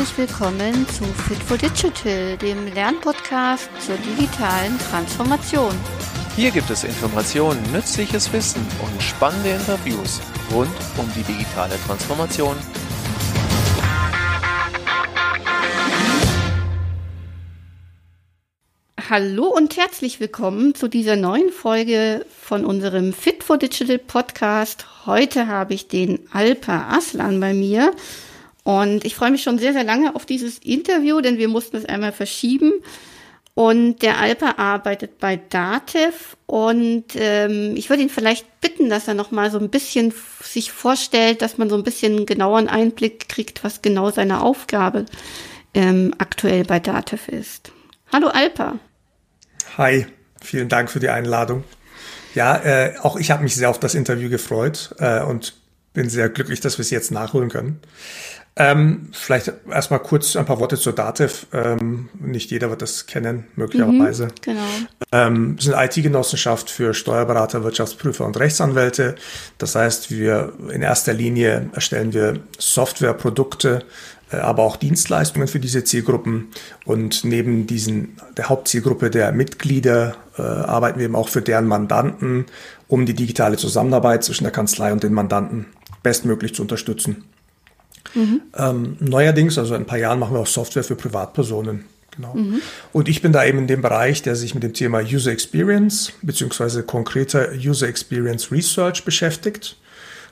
herzlich willkommen zu Fit for Digital, dem Lernpodcast zur digitalen Transformation. Hier gibt es Informationen, nützliches Wissen und spannende Interviews rund um die digitale Transformation. Hallo und herzlich willkommen zu dieser neuen Folge von unserem Fit for Digital Podcast. Heute habe ich den Alpa Aslan bei mir und ich freue mich schon sehr, sehr lange auf dieses Interview, denn wir mussten es einmal verschieben. Und der Alpa arbeitet bei Datev und ähm, ich würde ihn vielleicht bitten, dass er noch mal so ein bisschen sich vorstellt, dass man so ein bisschen genaueren Einblick kriegt, was genau seine Aufgabe ähm, aktuell bei Datev ist. Hallo Alpa. Hi, vielen Dank für die Einladung. Ja, äh, auch ich habe mich sehr auf das Interview gefreut äh, und bin sehr glücklich, dass wir es jetzt nachholen können. Ähm, vielleicht erstmal kurz ein paar Worte zur Datev. Ähm, nicht jeder wird das kennen, möglicherweise. Mhm, genau. Ähm, wir sind IT-Genossenschaft für Steuerberater, Wirtschaftsprüfer und Rechtsanwälte. Das heißt, wir in erster Linie erstellen wir Softwareprodukte, äh, aber auch Dienstleistungen für diese Zielgruppen. Und neben diesen der Hauptzielgruppe der Mitglieder äh, arbeiten wir eben auch für deren Mandanten, um die digitale Zusammenarbeit zwischen der Kanzlei und den Mandanten bestmöglich zu unterstützen. Mhm. Ähm, neuerdings, also in ein paar Jahren, machen wir auch Software für Privatpersonen. Genau. Mhm. Und ich bin da eben in dem Bereich, der sich mit dem Thema User Experience beziehungsweise konkreter User Experience Research beschäftigt.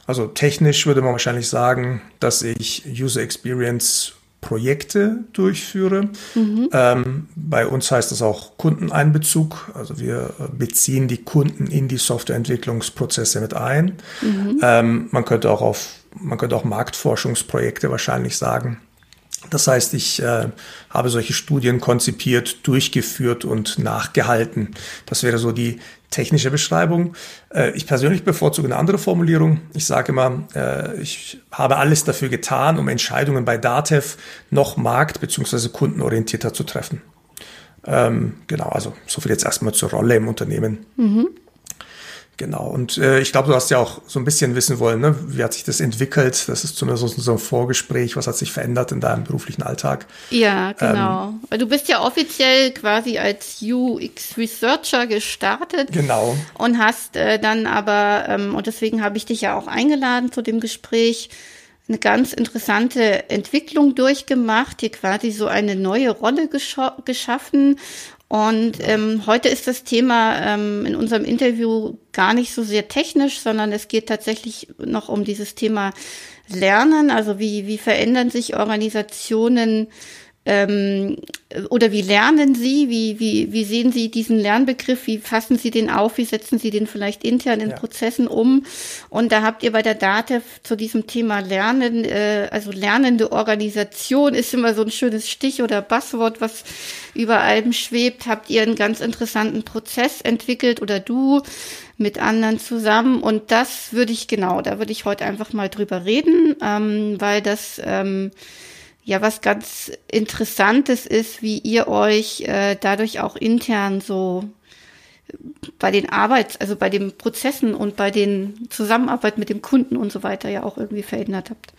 Also technisch würde man wahrscheinlich sagen, dass ich User Experience Projekte durchführe. Mhm. Ähm, bei uns heißt das auch Kundeneinbezug. Also wir beziehen die Kunden in die Softwareentwicklungsprozesse mit ein. Mhm. Ähm, man könnte auch auf man könnte auch Marktforschungsprojekte wahrscheinlich sagen. Das heißt, ich äh, habe solche Studien konzipiert, durchgeführt und nachgehalten. Das wäre so die technische Beschreibung. Äh, ich persönlich bevorzuge eine andere Formulierung. Ich sage immer, äh, ich habe alles dafür getan, um Entscheidungen bei DATEV noch markt- bzw. kundenorientierter zu treffen. Ähm, genau, also so viel jetzt erstmal zur Rolle im Unternehmen. Mhm. Genau, und äh, ich glaube, du hast ja auch so ein bisschen wissen wollen, ne? wie hat sich das entwickelt? Das ist zumindest so ein Vorgespräch, was hat sich verändert in deinem beruflichen Alltag? Ja, genau. Ähm, du bist ja offiziell quasi als UX-Researcher gestartet. Genau. Und hast äh, dann aber, ähm, und deswegen habe ich dich ja auch eingeladen zu dem Gespräch, eine ganz interessante Entwicklung durchgemacht, hier quasi so eine neue Rolle geschaffen und ähm, heute ist das Thema ähm, in unserem Interview gar nicht so sehr technisch, sondern es geht tatsächlich noch um dieses Thema Lernen. Also wie, wie verändern sich Organisationen ähm, oder wie lernen Sie? Wie, wie, wie sehen Sie diesen Lernbegriff? Wie fassen Sie den auf? Wie setzen Sie den vielleicht intern in ja. Prozessen um? Und da habt ihr bei der DATEV zu diesem Thema Lernen, äh, also lernende Organisation ist immer so ein schönes Stich oder Buzzword, was über allem schwebt. Habt ihr einen ganz interessanten Prozess entwickelt oder du mit anderen zusammen? Und das würde ich genau, da würde ich heute einfach mal drüber reden, ähm, weil das ähm, ja was ganz Interessantes ist, wie ihr euch äh, dadurch auch intern so bei den Arbeits-, also bei den Prozessen und bei den Zusammenarbeit mit dem Kunden und so weiter ja auch irgendwie verändert habt.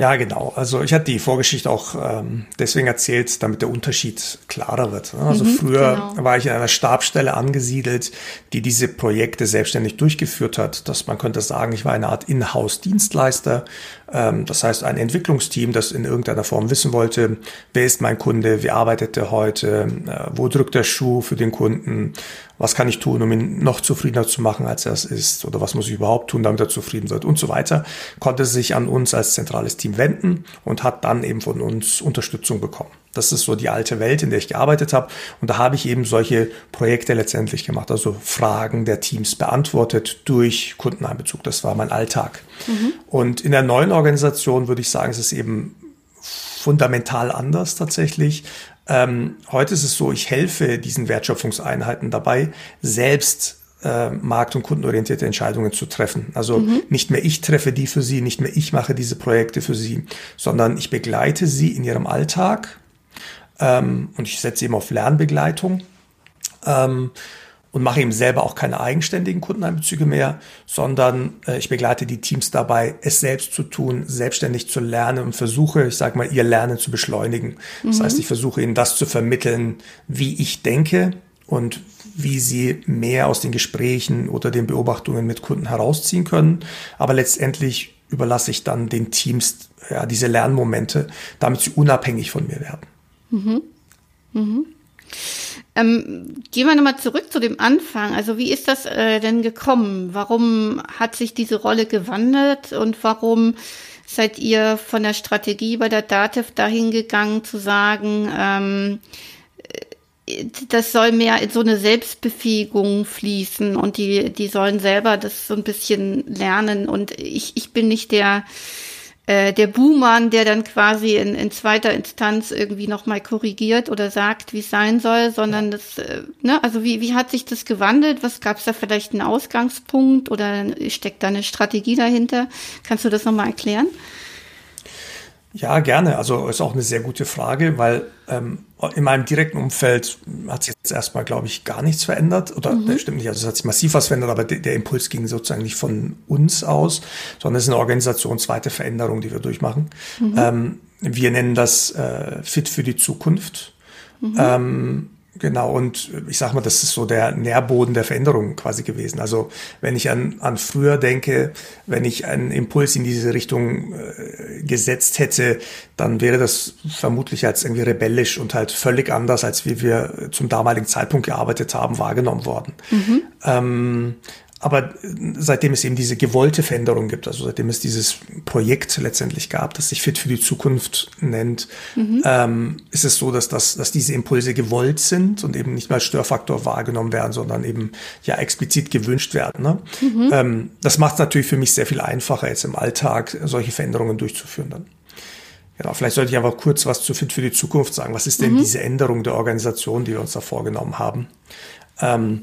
Ja, genau. Also ich hatte die Vorgeschichte auch ähm, deswegen erzählt, damit der Unterschied klarer wird. Also mhm, früher genau. war ich in einer Stabstelle angesiedelt, die diese Projekte selbstständig durchgeführt hat. Das, man könnte sagen, ich war eine Art Inhouse-Dienstleister. Ähm, das heißt, ein Entwicklungsteam, das in irgendeiner Form wissen wollte, wer ist mein Kunde, wie arbeitet er heute, äh, wo drückt der Schuh für den Kunden, was kann ich tun, um ihn noch zufriedener zu machen, als er es ist, oder was muss ich überhaupt tun, damit er zufrieden wird und so weiter, konnte sich an uns als zentrales Team wenden und hat dann eben von uns Unterstützung bekommen. Das ist so die alte Welt, in der ich gearbeitet habe. Und da habe ich eben solche Projekte letztendlich gemacht, also Fragen der Teams beantwortet durch Kundeneinbezug. Das war mein Alltag. Mhm. Und in der neuen Organisation würde ich sagen, es ist eben fundamental anders tatsächlich. Ähm, heute ist es so, ich helfe diesen Wertschöpfungseinheiten dabei, selbst äh, markt- und kundenorientierte Entscheidungen zu treffen. Also mhm. nicht mehr ich treffe die für sie, nicht mehr ich mache diese Projekte für sie, sondern ich begleite sie in ihrem Alltag ähm, und ich setze eben auf Lernbegleitung. Ähm, und mache eben selber auch keine eigenständigen Kundeneinbezüge mehr, sondern äh, ich begleite die Teams dabei, es selbst zu tun, selbstständig zu lernen und versuche, ich sage mal, ihr Lernen zu beschleunigen. Das mhm. heißt, ich versuche ihnen das zu vermitteln, wie ich denke und wie sie mehr aus den Gesprächen oder den Beobachtungen mit Kunden herausziehen können. Aber letztendlich überlasse ich dann den Teams ja, diese Lernmomente, damit sie unabhängig von mir werden. Mhm. Mhm. Ähm, gehen wir nochmal zurück zu dem Anfang. Also wie ist das äh, denn gekommen? Warum hat sich diese Rolle gewandelt und warum seid ihr von der Strategie bei der DATEV dahin gegangen zu sagen, ähm, äh, das soll mehr in so eine Selbstbefähigung fließen und die, die sollen selber das so ein bisschen lernen und ich, ich bin nicht der, äh, der Buhmann, der dann quasi in, in zweiter Instanz irgendwie nochmal korrigiert oder sagt, wie es sein soll, sondern das, äh, ne, also wie, wie hat sich das gewandelt? Was gab es da vielleicht einen Ausgangspunkt oder steckt da eine Strategie dahinter? Kannst du das nochmal erklären? Ja, gerne. Also ist auch eine sehr gute Frage, weil ähm, in meinem direkten Umfeld hat sich jetzt erstmal, glaube ich, gar nichts verändert. Oder mhm. stimmt nicht, also es hat sich massiv was verändert, aber der, der Impuls ging sozusagen nicht von uns aus, sondern es ist eine organisationsweite Veränderung, die wir durchmachen. Mhm. Ähm, wir nennen das äh, Fit für die Zukunft. Mhm. Ähm, Genau, und ich sag mal, das ist so der Nährboden der Veränderung quasi gewesen. Also wenn ich an, an früher denke, wenn ich einen Impuls in diese Richtung äh, gesetzt hätte, dann wäre das vermutlich als irgendwie rebellisch und halt völlig anders, als wie wir zum damaligen Zeitpunkt gearbeitet haben, wahrgenommen worden. Mhm. Ähm, aber seitdem es eben diese gewollte Veränderung gibt, also seitdem es dieses Projekt letztendlich gab, das sich Fit für die Zukunft nennt, mhm. ähm, ist es so, dass, das, dass diese Impulse gewollt sind und eben nicht mal als Störfaktor wahrgenommen werden, sondern eben ja explizit gewünscht werden. Ne? Mhm. Ähm, das macht es natürlich für mich sehr viel einfacher, jetzt im Alltag solche Veränderungen durchzuführen dann. Genau, vielleicht sollte ich einfach kurz was zu Fit für die Zukunft sagen. Was ist denn mhm. diese Änderung der Organisation, die wir uns da vorgenommen haben? Ähm,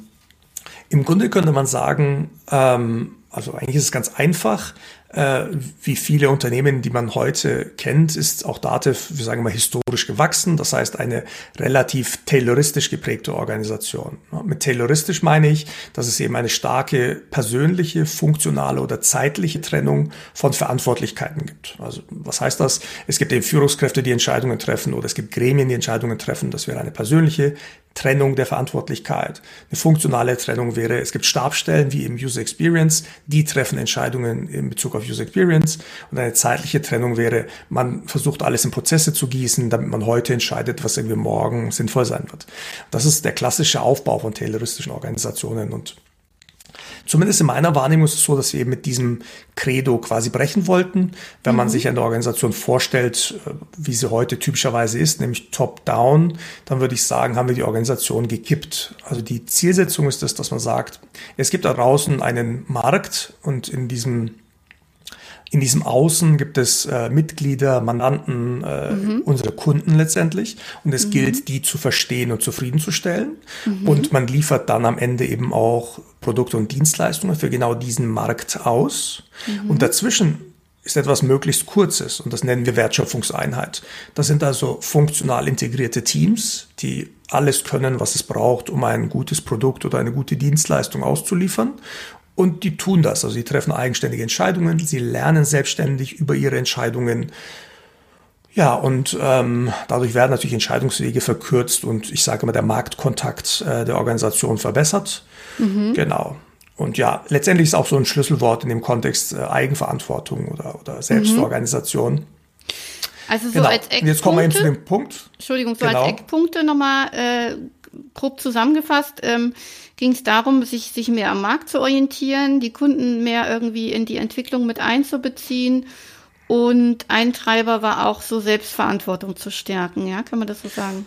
im Grunde könnte man sagen, ähm, also eigentlich ist es ganz einfach. Äh, wie viele Unternehmen, die man heute kennt, ist auch Dativ, wir sagen mal, historisch gewachsen. Das heißt, eine relativ tayloristisch geprägte Organisation. Mit tayloristisch meine ich, dass es eben eine starke persönliche, funktionale oder zeitliche Trennung von Verantwortlichkeiten gibt. Also was heißt das? Es gibt eben Führungskräfte, die Entscheidungen treffen oder es gibt Gremien, die Entscheidungen treffen. Das wäre eine persönliche Trennung der Verantwortlichkeit. Eine funktionale Trennung wäre, es gibt Stabstellen wie im User Experience, die treffen Entscheidungen in Bezug auf User Experience. Und eine zeitliche Trennung wäre, man versucht alles in Prozesse zu gießen, damit man heute entscheidet, was irgendwie morgen sinnvoll sein wird. Das ist der klassische Aufbau von tayloristischen Organisationen und Zumindest in meiner Wahrnehmung ist es so, dass wir eben mit diesem Credo quasi brechen wollten. Wenn mhm. man sich eine Organisation vorstellt, äh, wie sie heute typischerweise ist, nämlich top-down, dann würde ich sagen, haben wir die Organisation gekippt. Also die Zielsetzung ist es, dass man sagt, es gibt da draußen einen Markt und in diesem in diesem Außen gibt es äh, Mitglieder, Mandanten, äh, mhm. unsere Kunden letztendlich. Und es mhm. gilt, die zu verstehen und zufriedenzustellen. Mhm. Und man liefert dann am Ende eben auch Produkte und Dienstleistungen für genau diesen Markt aus. Mhm. Und dazwischen ist etwas möglichst Kurzes und das nennen wir Wertschöpfungseinheit. Das sind also funktional integrierte Teams, die alles können, was es braucht, um ein gutes Produkt oder eine gute Dienstleistung auszuliefern und die tun das. Also sie treffen eigenständige Entscheidungen, sie lernen selbstständig über ihre Entscheidungen. Ja, und ähm, dadurch werden natürlich Entscheidungswege verkürzt und ich sage mal, der Marktkontakt äh, der Organisation verbessert. Mhm. Genau. Und ja, letztendlich ist auch so ein Schlüsselwort in dem Kontext äh, Eigenverantwortung oder, oder Selbstorganisation. Mhm. Also so genau. als Eckpunkte. Jetzt kommen wir eben zu dem Punkt. Entschuldigung, so genau. als Eckpunkte nochmal äh, grob zusammengefasst. Ähm, ging es darum, sich, sich mehr am Markt zu orientieren, die Kunden mehr irgendwie in die Entwicklung mit einzubeziehen. Und ein Treiber war auch so Selbstverantwortung zu stärken, ja, kann man das so sagen?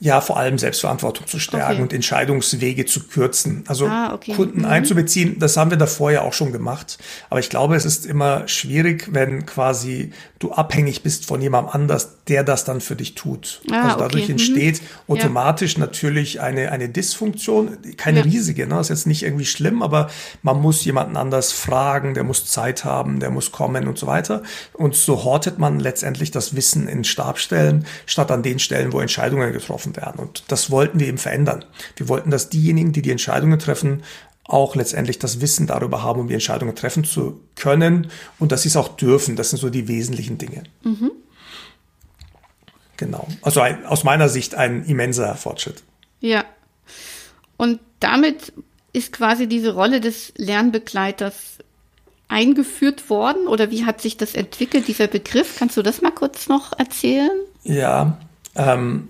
Ja vor allem Selbstverantwortung zu stärken okay. und Entscheidungswege zu kürzen. Also ah, okay. Kunden mhm. einzubeziehen, das haben wir davor ja auch schon gemacht. Aber ich glaube, es ist immer schwierig, wenn quasi du abhängig bist von jemandem anders, der das dann für dich tut. Ah, also dadurch okay. Mhm. entsteht mhm. automatisch ja. natürlich eine, eine Dysfunktion, keine ja. riesige, ne? Das ist jetzt nicht irgendwie schlimm, aber man muss jemanden anders fragen, der muss Zeit haben, der muss kommen und so weiter. Und so hortet man letztendlich das Wissen in Stabstellen, statt an den Stellen, wo Entscheidungen getroffen werden. Und das wollten wir eben verändern. Wir wollten, dass diejenigen, die die Entscheidungen treffen, auch letztendlich das Wissen darüber haben, um die Entscheidungen treffen zu können und dass sie es auch dürfen. Das sind so die wesentlichen Dinge. Mhm. Genau. Also ein, aus meiner Sicht ein immenser Fortschritt. Ja. Und damit ist quasi diese Rolle des Lernbegleiters eingeführt worden oder wie hat sich das entwickelt, dieser Begriff? Kannst du das mal kurz noch erzählen? Ja, ähm,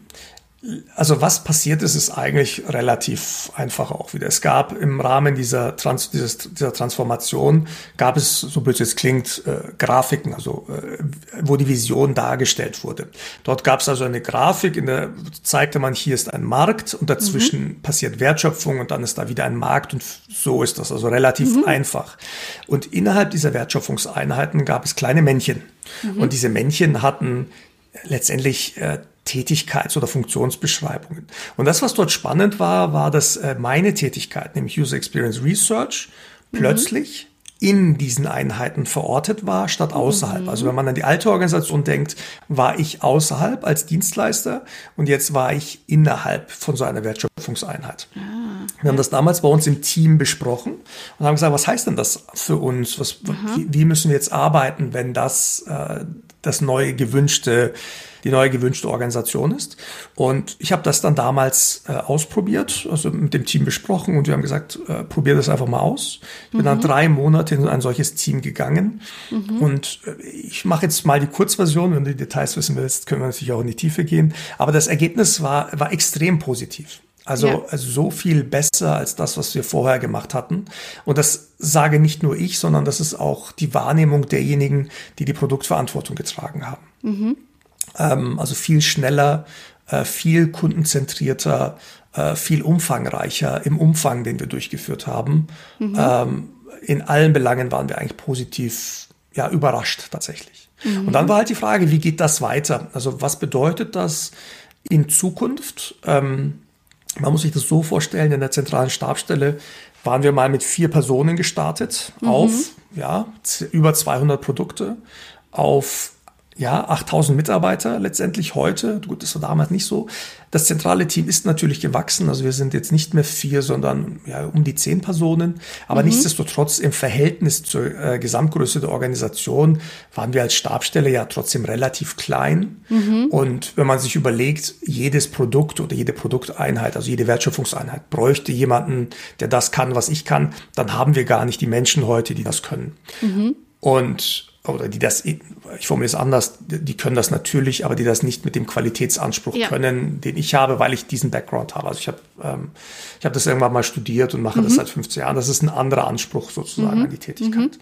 also was passiert ist, ist eigentlich relativ einfach auch wieder. Es gab im Rahmen dieser, Trans dieses, dieser Transformation, gab es, so blöd es klingt, äh, Grafiken, also äh, wo die Vision dargestellt wurde. Dort gab es also eine Grafik, in der zeigte man, hier ist ein Markt und dazwischen mhm. passiert Wertschöpfung und dann ist da wieder ein Markt und so ist das also relativ mhm. einfach. Und innerhalb dieser Wertschöpfungseinheiten gab es kleine Männchen. Mhm. Und diese Männchen hatten letztendlich äh, Tätigkeits- oder Funktionsbeschreibungen. Und das, was dort spannend war, war, dass äh, meine Tätigkeit, nämlich User Experience Research, mhm. plötzlich in diesen Einheiten verortet war, statt außerhalb. Mhm. Also wenn man an die alte Organisation denkt, war ich außerhalb als Dienstleister und jetzt war ich innerhalb von so einer Wertschöpfungseinheit. Ah, Wir haben das damals bei uns im Team besprochen und haben gesagt, was heißt denn das für uns? Was, wie, wie, müssen wir jetzt arbeiten, wenn das äh, das neue gewünschte die neue gewünschte Organisation ist. Und ich habe das dann damals äh, ausprobiert, also mit dem Team besprochen und wir haben gesagt, äh, probier das einfach mal aus. Ich bin mhm. dann drei Monate in ein solches Team gegangen mhm. und äh, ich mache jetzt mal die Kurzversion. Wenn du die Details wissen willst, können wir natürlich auch in die Tiefe gehen. Aber das Ergebnis war, war extrem positiv. Also, ja. also so viel besser als das, was wir vorher gemacht hatten. Und das sage nicht nur ich, sondern das ist auch die Wahrnehmung derjenigen, die die Produktverantwortung getragen haben. Mhm. Ähm, also viel schneller, äh, viel kundenzentrierter, äh, viel umfangreicher im Umfang, den wir durchgeführt haben. Mhm. Ähm, in allen Belangen waren wir eigentlich positiv ja, überrascht tatsächlich. Mhm. Und dann war halt die Frage, wie geht das weiter? Also was bedeutet das in Zukunft? Ähm, man muss sich das so vorstellen, in der zentralen Stabstelle waren wir mal mit vier Personen gestartet mhm. auf ja, über 200 Produkte, auf ja, 8000 Mitarbeiter letztendlich heute. Gut, das war damals nicht so. Das zentrale Team ist natürlich gewachsen. Also wir sind jetzt nicht mehr vier, sondern ja, um die zehn Personen. Aber mhm. nichtsdestotrotz im Verhältnis zur äh, Gesamtgröße der Organisation waren wir als Stabstelle ja trotzdem relativ klein. Mhm. Und wenn man sich überlegt, jedes Produkt oder jede Produkteinheit, also jede Wertschöpfungseinheit bräuchte jemanden, der das kann, was ich kann, dann haben wir gar nicht die Menschen heute, die das können. Mhm. Und oder die das, ich formuliere es anders, die können das natürlich, aber die das nicht mit dem Qualitätsanspruch ja. können, den ich habe, weil ich diesen Background habe. Also ich habe ähm, ich habe das irgendwann mal studiert und mache mhm. das seit 15 Jahren. Das ist ein anderer Anspruch sozusagen mhm. an die Tätigkeit.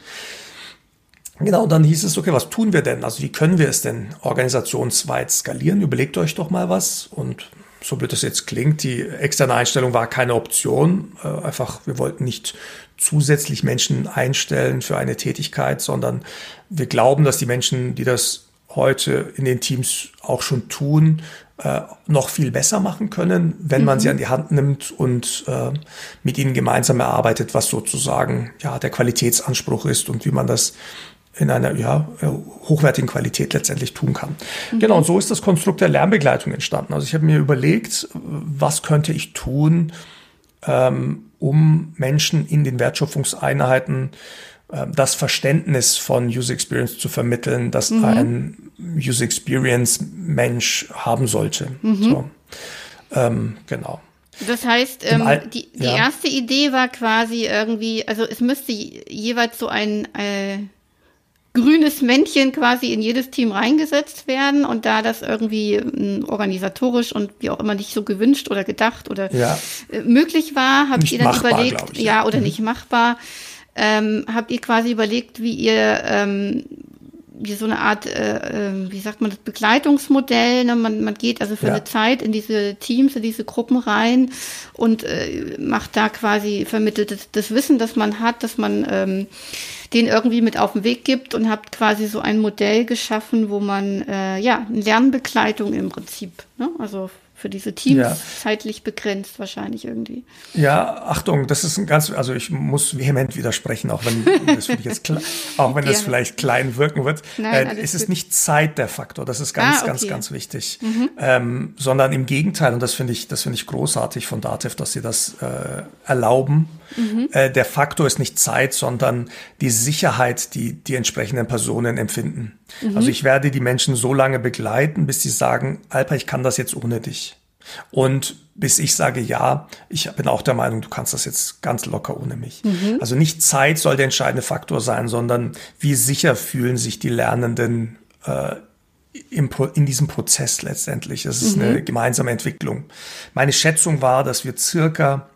Mhm. Genau, dann hieß es, okay, was tun wir denn? Also wie können wir es denn organisationsweit skalieren? Überlegt euch doch mal was und so blöd das jetzt klingt, die externe Einstellung war keine Option. Äh, einfach, wir wollten nicht zusätzlich Menschen einstellen für eine Tätigkeit, sondern wir glauben, dass die Menschen, die das heute in den Teams auch schon tun, äh, noch viel besser machen können, wenn man sie mhm. an die Hand nimmt und äh, mit ihnen gemeinsam erarbeitet, was sozusagen ja der Qualitätsanspruch ist und wie man das in einer ja, äh, hochwertigen Qualität letztendlich tun kann. Mhm. Genau, und so ist das Konstrukt der Lernbegleitung entstanden. Also ich habe mir überlegt, was könnte ich tun, ähm, um Menschen in den Wertschöpfungseinheiten äh, das Verständnis von User Experience zu vermitteln, das mhm. ein User Experience Mensch haben sollte. Mhm. So. Ähm, genau. Das heißt, ähm, die, die ja. erste Idee war quasi irgendwie, also es müsste jeweils so ein äh, grünes Männchen quasi in jedes Team reingesetzt werden und da das irgendwie äh, organisatorisch und wie auch immer nicht so gewünscht oder gedacht oder ja. äh, möglich war, habt nicht ihr dann machbar, überlegt, ich, ja. ja, oder mhm. nicht machbar, ähm, habt ihr quasi überlegt, wie ihr ähm, wie so eine Art, äh, äh, wie sagt man das, Begleitungsmodell. Ne? Man, man geht also für ja. eine Zeit in diese Teams, in diese Gruppen rein und äh, macht da quasi, vermittelt das, das Wissen, das man hat, dass man ähm, den irgendwie mit auf den Weg gibt und habt quasi so ein Modell geschaffen, wo man äh, ja Lernbegleitung im Prinzip, ne? also für diese Teams ja. zeitlich begrenzt wahrscheinlich irgendwie. Ja, Achtung, das ist ein ganz, also ich muss vehement widersprechen, auch wenn das jetzt, auch wenn das vielleicht klein wirken wird. Nein, äh, es ist nicht Zeit der Faktor, das ist ganz, ah, okay. ganz, ganz wichtig, mhm. ähm, sondern im Gegenteil und das finde ich, das finde ich großartig von Datev, dass sie das äh, erlauben. Mhm. Äh, der Faktor ist nicht Zeit, sondern die Sicherheit, die die entsprechenden Personen empfinden. Mhm. Also ich werde die Menschen so lange begleiten, bis sie sagen, Alpa, ich kann das jetzt ohne dich. Und bis ich sage, ja, ich bin auch der Meinung, du kannst das jetzt ganz locker ohne mich. Mhm. Also nicht Zeit soll der entscheidende Faktor sein, sondern wie sicher fühlen sich die Lernenden äh, im, in diesem Prozess letztendlich. Das ist mhm. eine gemeinsame Entwicklung. Meine Schätzung war, dass wir circa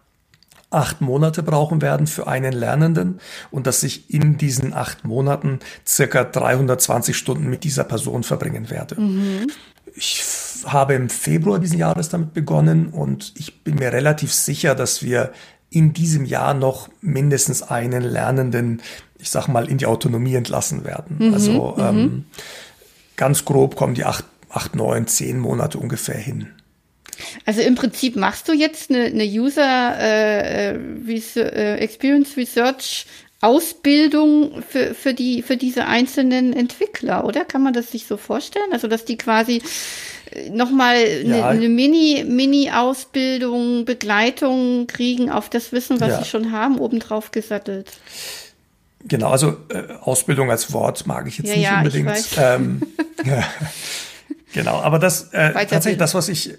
acht Monate brauchen werden für einen Lernenden und dass ich in diesen acht Monaten circa 320 Stunden mit dieser Person verbringen werde. Mhm. Ich habe im Februar diesen Jahres damit begonnen und ich bin mir relativ sicher, dass wir in diesem Jahr noch mindestens einen Lernenden, ich sag mal, in die Autonomie entlassen werden. Mhm. Also mhm. ähm, ganz grob kommen die acht, acht, neun, zehn Monate ungefähr hin. Also im Prinzip machst du jetzt eine, eine User äh, äh, Experience Research Ausbildung für, für, die, für diese einzelnen Entwickler, oder? Kann man das sich so vorstellen? Also, dass die quasi äh, nochmal eine, ja. eine Mini, Mini-Ausbildung, Begleitung kriegen auf das Wissen, was ja. sie schon haben, obendrauf gesattelt. Genau, also äh, Ausbildung als Wort mag ich jetzt ja, nicht unbedingt. Ähm, genau, aber das äh, tatsächlich das, was ich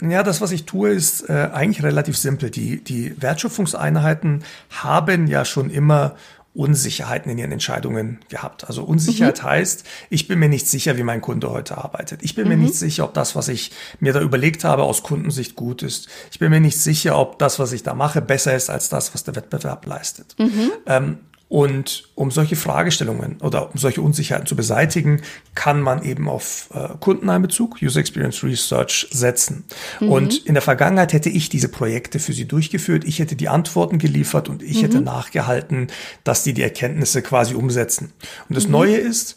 ja, das, was ich tue, ist äh, eigentlich relativ simpel. Die, die Wertschöpfungseinheiten haben ja schon immer Unsicherheiten in ihren Entscheidungen gehabt. Also Unsicherheit mhm. heißt, ich bin mir nicht sicher, wie mein Kunde heute arbeitet. Ich bin mhm. mir nicht sicher, ob das, was ich mir da überlegt habe, aus Kundensicht gut ist. Ich bin mir nicht sicher, ob das, was ich da mache, besser ist als das, was der Wettbewerb leistet. Mhm. Ähm, und um solche Fragestellungen oder um solche Unsicherheiten zu beseitigen, kann man eben auf äh, Kundeneinbezug, User Experience Research setzen. Mhm. Und in der Vergangenheit hätte ich diese Projekte für sie durchgeführt, ich hätte die Antworten geliefert und ich mhm. hätte nachgehalten, dass die die Erkenntnisse quasi umsetzen. Und das mhm. Neue ist,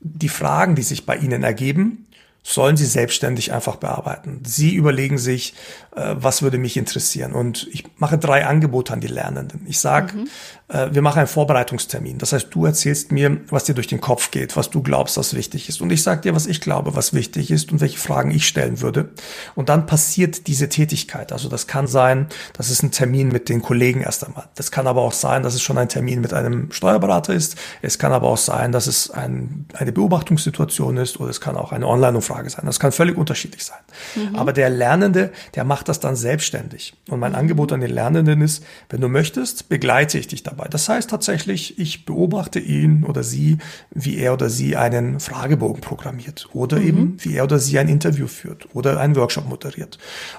die Fragen, die sich bei Ihnen ergeben, sollen sie selbstständig einfach bearbeiten. Sie überlegen sich, was würde mich interessieren. Und ich mache drei Angebote an die Lernenden. Ich sage, mhm. äh, wir machen einen Vorbereitungstermin. Das heißt, du erzählst mir, was dir durch den Kopf geht, was du glaubst, was wichtig ist. Und ich sage dir, was ich glaube, was wichtig ist und welche Fragen ich stellen würde. Und dann passiert diese Tätigkeit. Also das kann sein, das ist ein Termin mit den Kollegen erst einmal. Das kann aber auch sein, dass es schon ein Termin mit einem Steuerberater ist. Es kann aber auch sein, dass es ein, eine Beobachtungssituation ist oder es kann auch eine Online-Umfrage sein. Das kann völlig unterschiedlich sein. Mhm. Aber der Lernende, der macht macht das dann selbstständig. Und mein Angebot an den Lernenden ist, wenn du möchtest, begleite ich dich dabei. Das heißt tatsächlich, ich beobachte ihn oder sie, wie er oder sie einen Fragebogen programmiert oder mhm. eben, wie er oder sie ein Interview führt oder einen Workshop moderiert.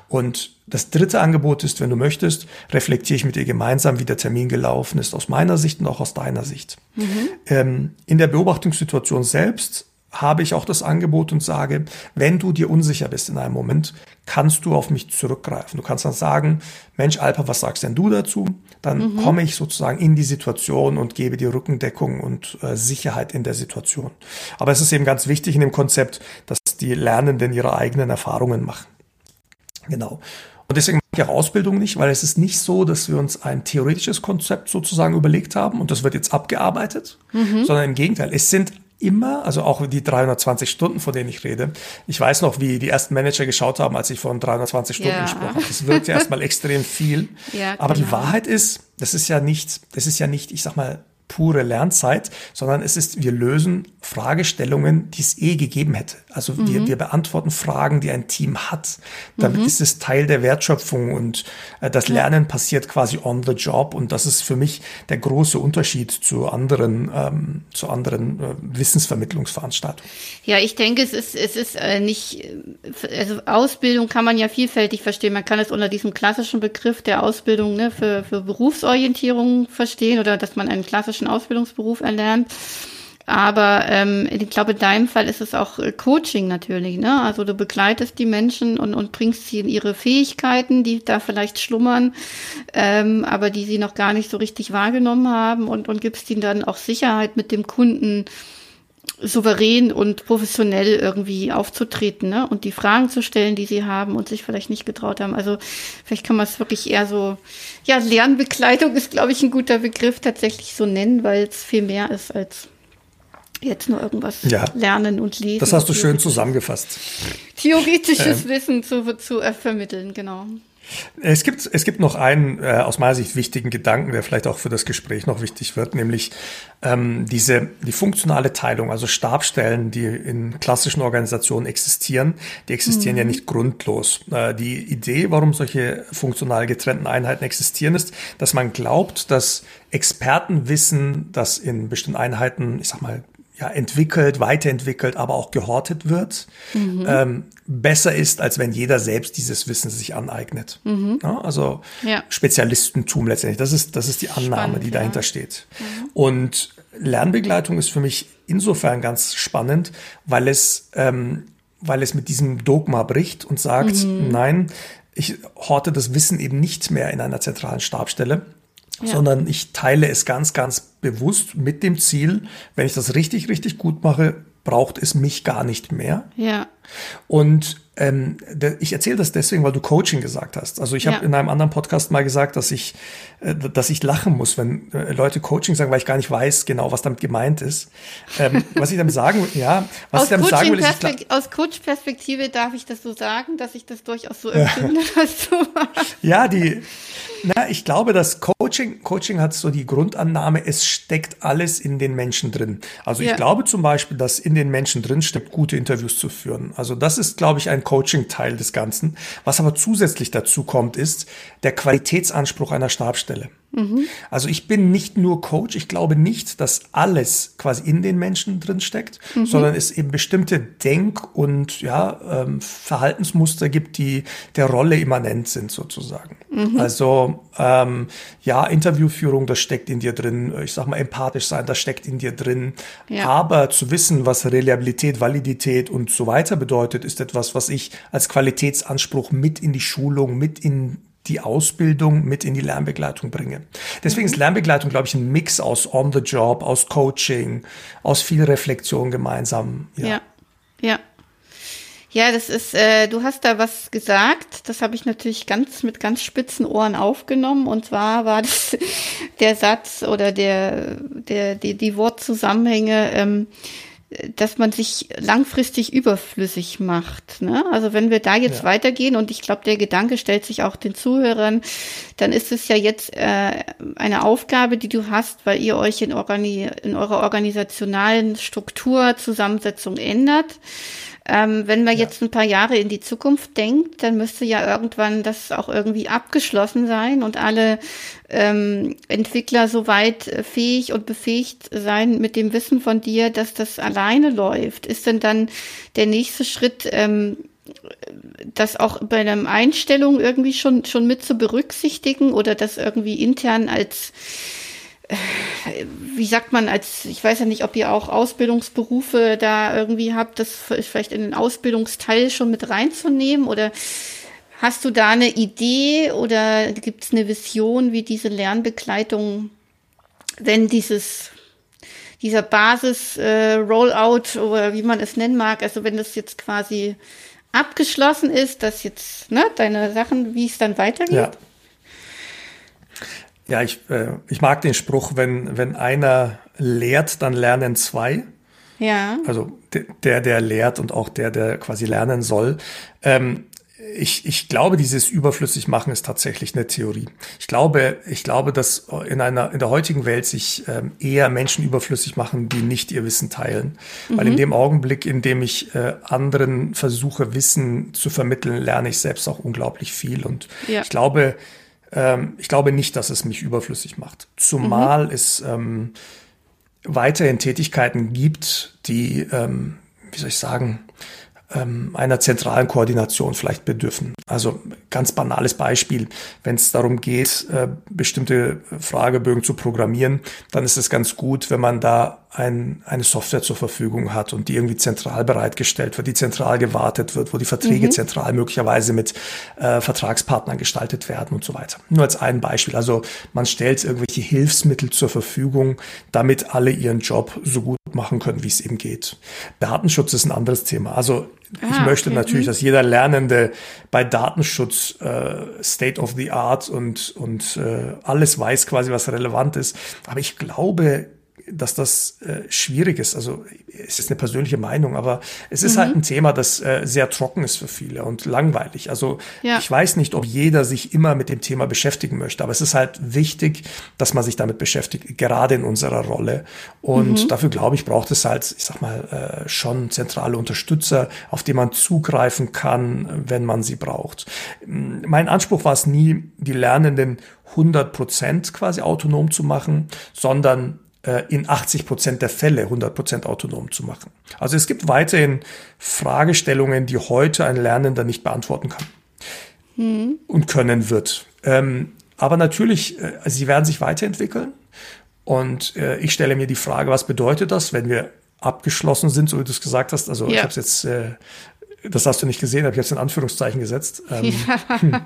Und das dritte Angebot ist, wenn du möchtest, reflektiere ich mit dir gemeinsam, wie der Termin gelaufen ist, aus meiner Sicht und auch aus deiner Sicht. Mhm. Ähm, in der Beobachtungssituation selbst habe ich auch das Angebot und sage, wenn du dir unsicher bist in einem Moment, kannst du auf mich zurückgreifen. Du kannst dann sagen, Mensch, Alpa, was sagst denn du dazu? Dann mhm. komme ich sozusagen in die Situation und gebe dir Rückendeckung und äh, Sicherheit in der Situation. Aber es ist eben ganz wichtig in dem Konzept, dass die Lernenden ihre eigenen Erfahrungen machen. Genau. Und deswegen mache ich auch Ausbildung nicht, weil es ist nicht so, dass wir uns ein theoretisches Konzept sozusagen überlegt haben und das wird jetzt abgearbeitet, mhm. sondern im Gegenteil, es sind immer, also auch die 320 Stunden, von denen ich rede. Ich weiß noch, wie die ersten Manager geschaut haben, als ich von 320 Stunden ja. gesprochen habe. Das wirkt ja erstmal extrem viel. Ja, Aber genau. die Wahrheit ist, das ist ja nicht, das ist ja nicht, ich sag mal, pure Lernzeit, sondern es ist, wir lösen Fragestellungen, die es eh gegeben hätte. Also mhm. wir, wir beantworten Fragen, die ein Team hat. Damit mhm. ist es Teil der Wertschöpfung und äh, das Lernen passiert quasi on the job und das ist für mich der große Unterschied zu anderen, ähm, zu anderen äh, Wissensvermittlungsveranstaltungen. Ja, ich denke, es ist, es ist äh, nicht, äh, also Ausbildung kann man ja vielfältig verstehen. Man kann es unter diesem klassischen Begriff der Ausbildung ne, für, für Berufsorientierung verstehen oder dass man einen klassischen klassischen Ausbildungsberuf erlernt. Aber ähm, ich glaube, in deinem Fall ist es auch äh, Coaching natürlich. Ne? Also du begleitest die Menschen und, und bringst sie in ihre Fähigkeiten, die da vielleicht schlummern, ähm, aber die sie noch gar nicht so richtig wahrgenommen haben und, und gibst ihnen dann auch Sicherheit mit dem Kunden souverän und professionell irgendwie aufzutreten ne? und die Fragen zu stellen, die sie haben und sich vielleicht nicht getraut haben. Also vielleicht kann man es wirklich eher so, ja, Lernbegleitung ist, glaube ich, ein guter Begriff tatsächlich so nennen, weil es viel mehr ist als jetzt nur irgendwas ja, lernen und lesen. Das hast du schön zusammengefasst. Theoretisches ähm, Wissen zu, zu äh, vermitteln, genau. Es gibt, es gibt noch einen äh, aus meiner Sicht wichtigen Gedanken, der vielleicht auch für das Gespräch noch wichtig wird, nämlich ähm, diese, die funktionale Teilung, also Stabstellen, die in klassischen Organisationen existieren, die existieren mhm. ja nicht grundlos. Äh, die Idee, warum solche funktional getrennten Einheiten existieren, ist, dass man glaubt, dass Expertenwissen, das in bestimmten Einheiten, ich sag mal, ja, entwickelt, weiterentwickelt, aber auch gehortet wird, mhm. ähm, besser ist, als wenn jeder selbst dieses Wissen sich aneignet. Mhm. Ja, also ja. Spezialistentum letztendlich. Das ist, das ist die Annahme, spannend, die dahinter ja. steht. Mhm. Und Lernbegleitung ist für mich insofern ganz spannend, weil es, ähm, weil es mit diesem Dogma bricht und sagt, mhm. nein, ich horte das Wissen eben nicht mehr in einer zentralen Stabstelle, ja. sondern ich teile es ganz, ganz bewusst mit dem Ziel, wenn ich das richtig, richtig gut mache, braucht es mich gar nicht mehr. Ja. Und ähm, ich erzähle das deswegen, weil du Coaching gesagt hast. Also ich habe ja. in einem anderen Podcast mal gesagt, dass ich, äh, dass ich lachen muss, wenn äh, Leute Coaching sagen, weil ich gar nicht weiß genau, was damit gemeint ist. Ähm, was ich damit sagen, ja, was aus ich damit sagen will, ist, ich aus Coach-Perspektive darf ich das so sagen, dass ich das durchaus so empfinde, was du machst. Ja, die, na, ich glaube, dass Coaching, Coaching hat so die Grundannahme, es steckt alles in den Menschen drin. Also ja. ich glaube zum Beispiel, dass in den Menschen drin steckt, gute Interviews zu führen. Also das ist, glaube ich, ein Coaching-Teil des Ganzen. Was aber zusätzlich dazu kommt, ist der Qualitätsanspruch einer Stabstelle. Mhm. Also ich bin nicht nur Coach, ich glaube nicht, dass alles quasi in den Menschen drin steckt, mhm. sondern es eben bestimmte Denk- und ja, ähm, Verhaltensmuster gibt, die der Rolle immanent sind sozusagen. Mhm. Also ähm, ja, Interviewführung, das steckt in dir drin, ich sag mal empathisch sein, das steckt in dir drin. Ja. Aber zu wissen, was Reliabilität, Validität und so weiter bedeutet, ist etwas, was ich als Qualitätsanspruch mit in die Schulung, mit in die Ausbildung mit in die Lernbegleitung bringe. Deswegen mhm. ist Lernbegleitung, glaube ich, ein Mix aus On the Job, aus Coaching, aus viel Reflexion gemeinsam. Ja, ja. Ja, ja das ist, äh, du hast da was gesagt, das habe ich natürlich ganz mit ganz spitzen Ohren aufgenommen. Und zwar war das der Satz oder der, der, die, die Wortzusammenhänge, ähm, dass man sich langfristig überflüssig macht. Ne? Also wenn wir da jetzt ja. weitergehen und ich glaube, der Gedanke stellt sich auch den Zuhörern, dann ist es ja jetzt äh, eine Aufgabe, die du hast, weil ihr euch in, Organi in eurer organisationalen Struktur, Zusammensetzung ändert. Ähm, wenn man ja. jetzt ein paar Jahre in die Zukunft denkt, dann müsste ja irgendwann das auch irgendwie abgeschlossen sein und alle ähm, Entwickler soweit äh, fähig und befähigt sein mit dem Wissen von dir, dass das alleine läuft. Ist denn dann der nächste Schritt, ähm, das auch bei einer Einstellung irgendwie schon, schon mit zu berücksichtigen oder das irgendwie intern als wie sagt man, als, ich weiß ja nicht, ob ihr auch Ausbildungsberufe da irgendwie habt, das vielleicht in den Ausbildungsteil schon mit reinzunehmen oder hast du da eine Idee oder gibt es eine Vision, wie diese Lernbegleitung, wenn dieses dieser Basis-Rollout äh, oder wie man es nennen mag, also wenn das jetzt quasi abgeschlossen ist, dass jetzt ne, deine Sachen, wie es dann weitergeht? Ja. Ja, ich, äh, ich mag den Spruch, wenn, wenn einer lehrt, dann lernen zwei. Ja. Also der, der lehrt und auch der, der quasi lernen soll. Ähm, ich, ich glaube, dieses überflüssig machen ist tatsächlich eine Theorie. Ich glaube, ich glaube, dass in einer in der heutigen Welt sich ähm, eher Menschen überflüssig machen, die nicht ihr Wissen teilen, mhm. weil in mhm. dem Augenblick, in dem ich äh, anderen versuche Wissen zu vermitteln, lerne ich selbst auch unglaublich viel und ja. ich glaube, ähm, ich glaube nicht, dass es mich überflüssig macht. Zumal mhm. es ähm, weiterhin Tätigkeiten gibt, die, ähm, wie soll ich sagen, einer zentralen Koordination vielleicht bedürfen. Also ganz banales Beispiel, wenn es darum geht, äh, bestimmte Fragebögen zu programmieren, dann ist es ganz gut, wenn man da ein, eine Software zur Verfügung hat und die irgendwie zentral bereitgestellt wird, die zentral gewartet wird, wo die Verträge mhm. zentral möglicherweise mit äh, Vertragspartnern gestaltet werden und so weiter. Nur als ein Beispiel. Also man stellt irgendwelche Hilfsmittel zur Verfügung, damit alle ihren Job so gut machen können, wie es eben geht. Datenschutz ist ein anderes Thema. Also ah, ich möchte okay. natürlich, mhm. dass jeder Lernende bei Datenschutz äh, State of the Art und, und äh, alles weiß quasi, was relevant ist. Aber ich glaube, dass das äh, schwierig ist. Also es ist eine persönliche Meinung, aber es ist halt mhm. halt ein Thema, das äh, sehr trocken ist für viele und langweilig. Also ja. ich weiß nicht, ob jeder sich immer mit dem Thema beschäftigen möchte, aber es ist halt wichtig, dass man sich damit beschäftigt, gerade in unserer Rolle. Und mhm. dafür glaube ich, braucht es halt, ich sag mal, äh, schon zentrale Unterstützer, auf die man zugreifen kann, wenn man sie braucht. Mein Anspruch war es nie, die Lernenden 100 Prozent quasi autonom zu machen, sondern in 80 Prozent der Fälle 100 Prozent autonom zu machen. Also es gibt weiterhin Fragestellungen, die heute ein Lernender nicht beantworten kann hm. und können wird. Ähm, aber natürlich, äh, sie werden sich weiterentwickeln. Und äh, ich stelle mir die Frage, was bedeutet das, wenn wir abgeschlossen sind, so wie du es gesagt hast. Also ja. ich habe es jetzt äh, das hast du nicht gesehen, habe ich jetzt in Anführungszeichen gesetzt. Ähm,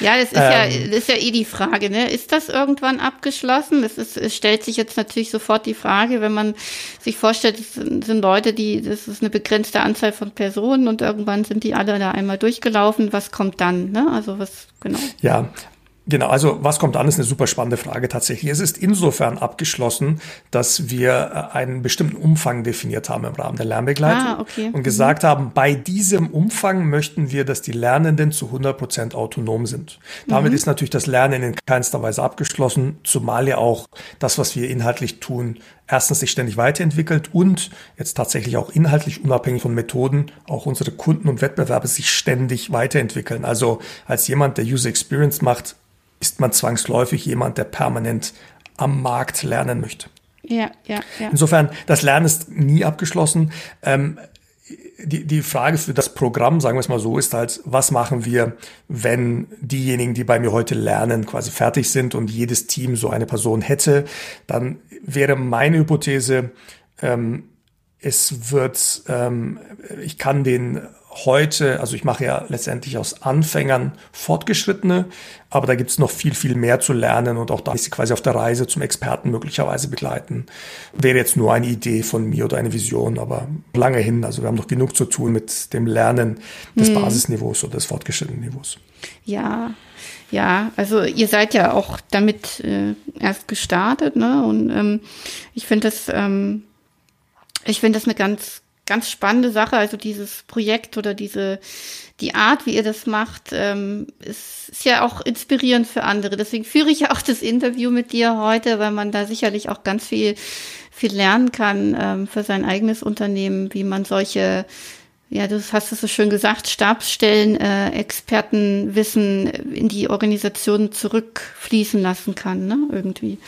ja. das ist ja, ähm. das ist ja eh die Frage, ne? Ist das irgendwann abgeschlossen? Das ist, es stellt sich jetzt natürlich sofort die Frage, wenn man sich vorstellt, es sind, sind Leute, die, das ist eine begrenzte Anzahl von Personen und irgendwann sind die alle da einmal durchgelaufen. Was kommt dann? Ne? Also was genau? Ja, Genau, also was kommt an, ist eine super spannende Frage tatsächlich. Es ist insofern abgeschlossen, dass wir äh, einen bestimmten Umfang definiert haben im Rahmen der Lernbegleitung ah, okay. und gesagt mhm. haben, bei diesem Umfang möchten wir, dass die Lernenden zu 100 Prozent autonom sind. Damit mhm. ist natürlich das Lernen in keinster Weise abgeschlossen, zumal ja auch das, was wir inhaltlich tun, erstens sich ständig weiterentwickelt und jetzt tatsächlich auch inhaltlich unabhängig von Methoden auch unsere Kunden und Wettbewerber sich ständig weiterentwickeln. Also als jemand, der User Experience macht, ist man zwangsläufig jemand, der permanent am Markt lernen möchte. Ja, ja, ja. Insofern, das Lernen ist nie abgeschlossen. Ähm, die, die Frage für das Programm, sagen wir es mal so, ist halt, was machen wir, wenn diejenigen, die bei mir heute lernen, quasi fertig sind und jedes Team so eine Person hätte, dann wäre meine Hypothese, ähm, es wird, ähm, ich kann den heute, also ich mache ja letztendlich aus Anfängern Fortgeschrittene, aber da gibt's noch viel, viel mehr zu lernen und auch da ist sie quasi auf der Reise zum Experten möglicherweise begleiten. Wäre jetzt nur eine Idee von mir oder eine Vision, aber lange hin. Also wir haben noch genug zu tun mit dem Lernen des hm. Basisniveaus oder des fortgeschrittenen Niveaus. Ja, ja, also ihr seid ja auch damit äh, erst gestartet, ne? Und ähm, ich finde das, ähm, ich finde das eine ganz ganz spannende Sache. Also dieses Projekt oder diese die Art, wie ihr das macht, ähm, ist, ist ja auch inspirierend für andere. Deswegen führe ich ja auch das Interview mit dir heute, weil man da sicherlich auch ganz viel viel lernen kann ähm, für sein eigenes Unternehmen, wie man solche ja, du hast es so schön gesagt, Stabsstellen, äh, Expertenwissen in die Organisation zurückfließen lassen kann, ne, irgendwie.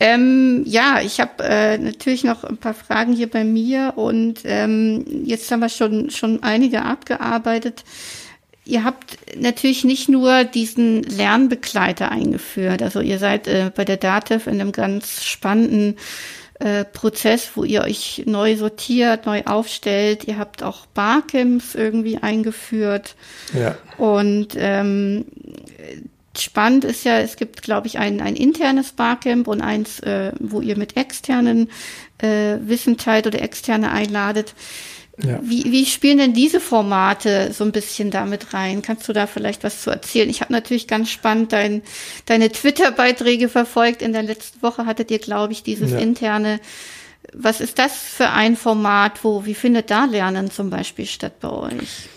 Ähm, ja, ich habe äh, natürlich noch ein paar Fragen hier bei mir und ähm, jetzt haben wir schon, schon einige abgearbeitet. Ihr habt natürlich nicht nur diesen Lernbegleiter eingeführt. Also ihr seid äh, bei der DATEV in einem ganz spannenden äh, Prozess, wo ihr euch neu sortiert, neu aufstellt. Ihr habt auch Barcamps irgendwie eingeführt. Ja. Und ähm, spannend ist ja, es gibt, glaube ich, ein, ein internes Barcamp und eins, äh, wo ihr mit externen äh, Wissen teilt oder externe einladet. Ja. Wie, wie spielen denn diese Formate so ein bisschen damit rein? Kannst du da vielleicht was zu erzählen? Ich habe natürlich ganz spannend dein, deine Twitter-Beiträge verfolgt. In der letzten Woche hattet ihr, glaube ich, dieses ja. interne. Was ist das für ein Format? Wo, wie findet da Lernen zum Beispiel statt bei euch?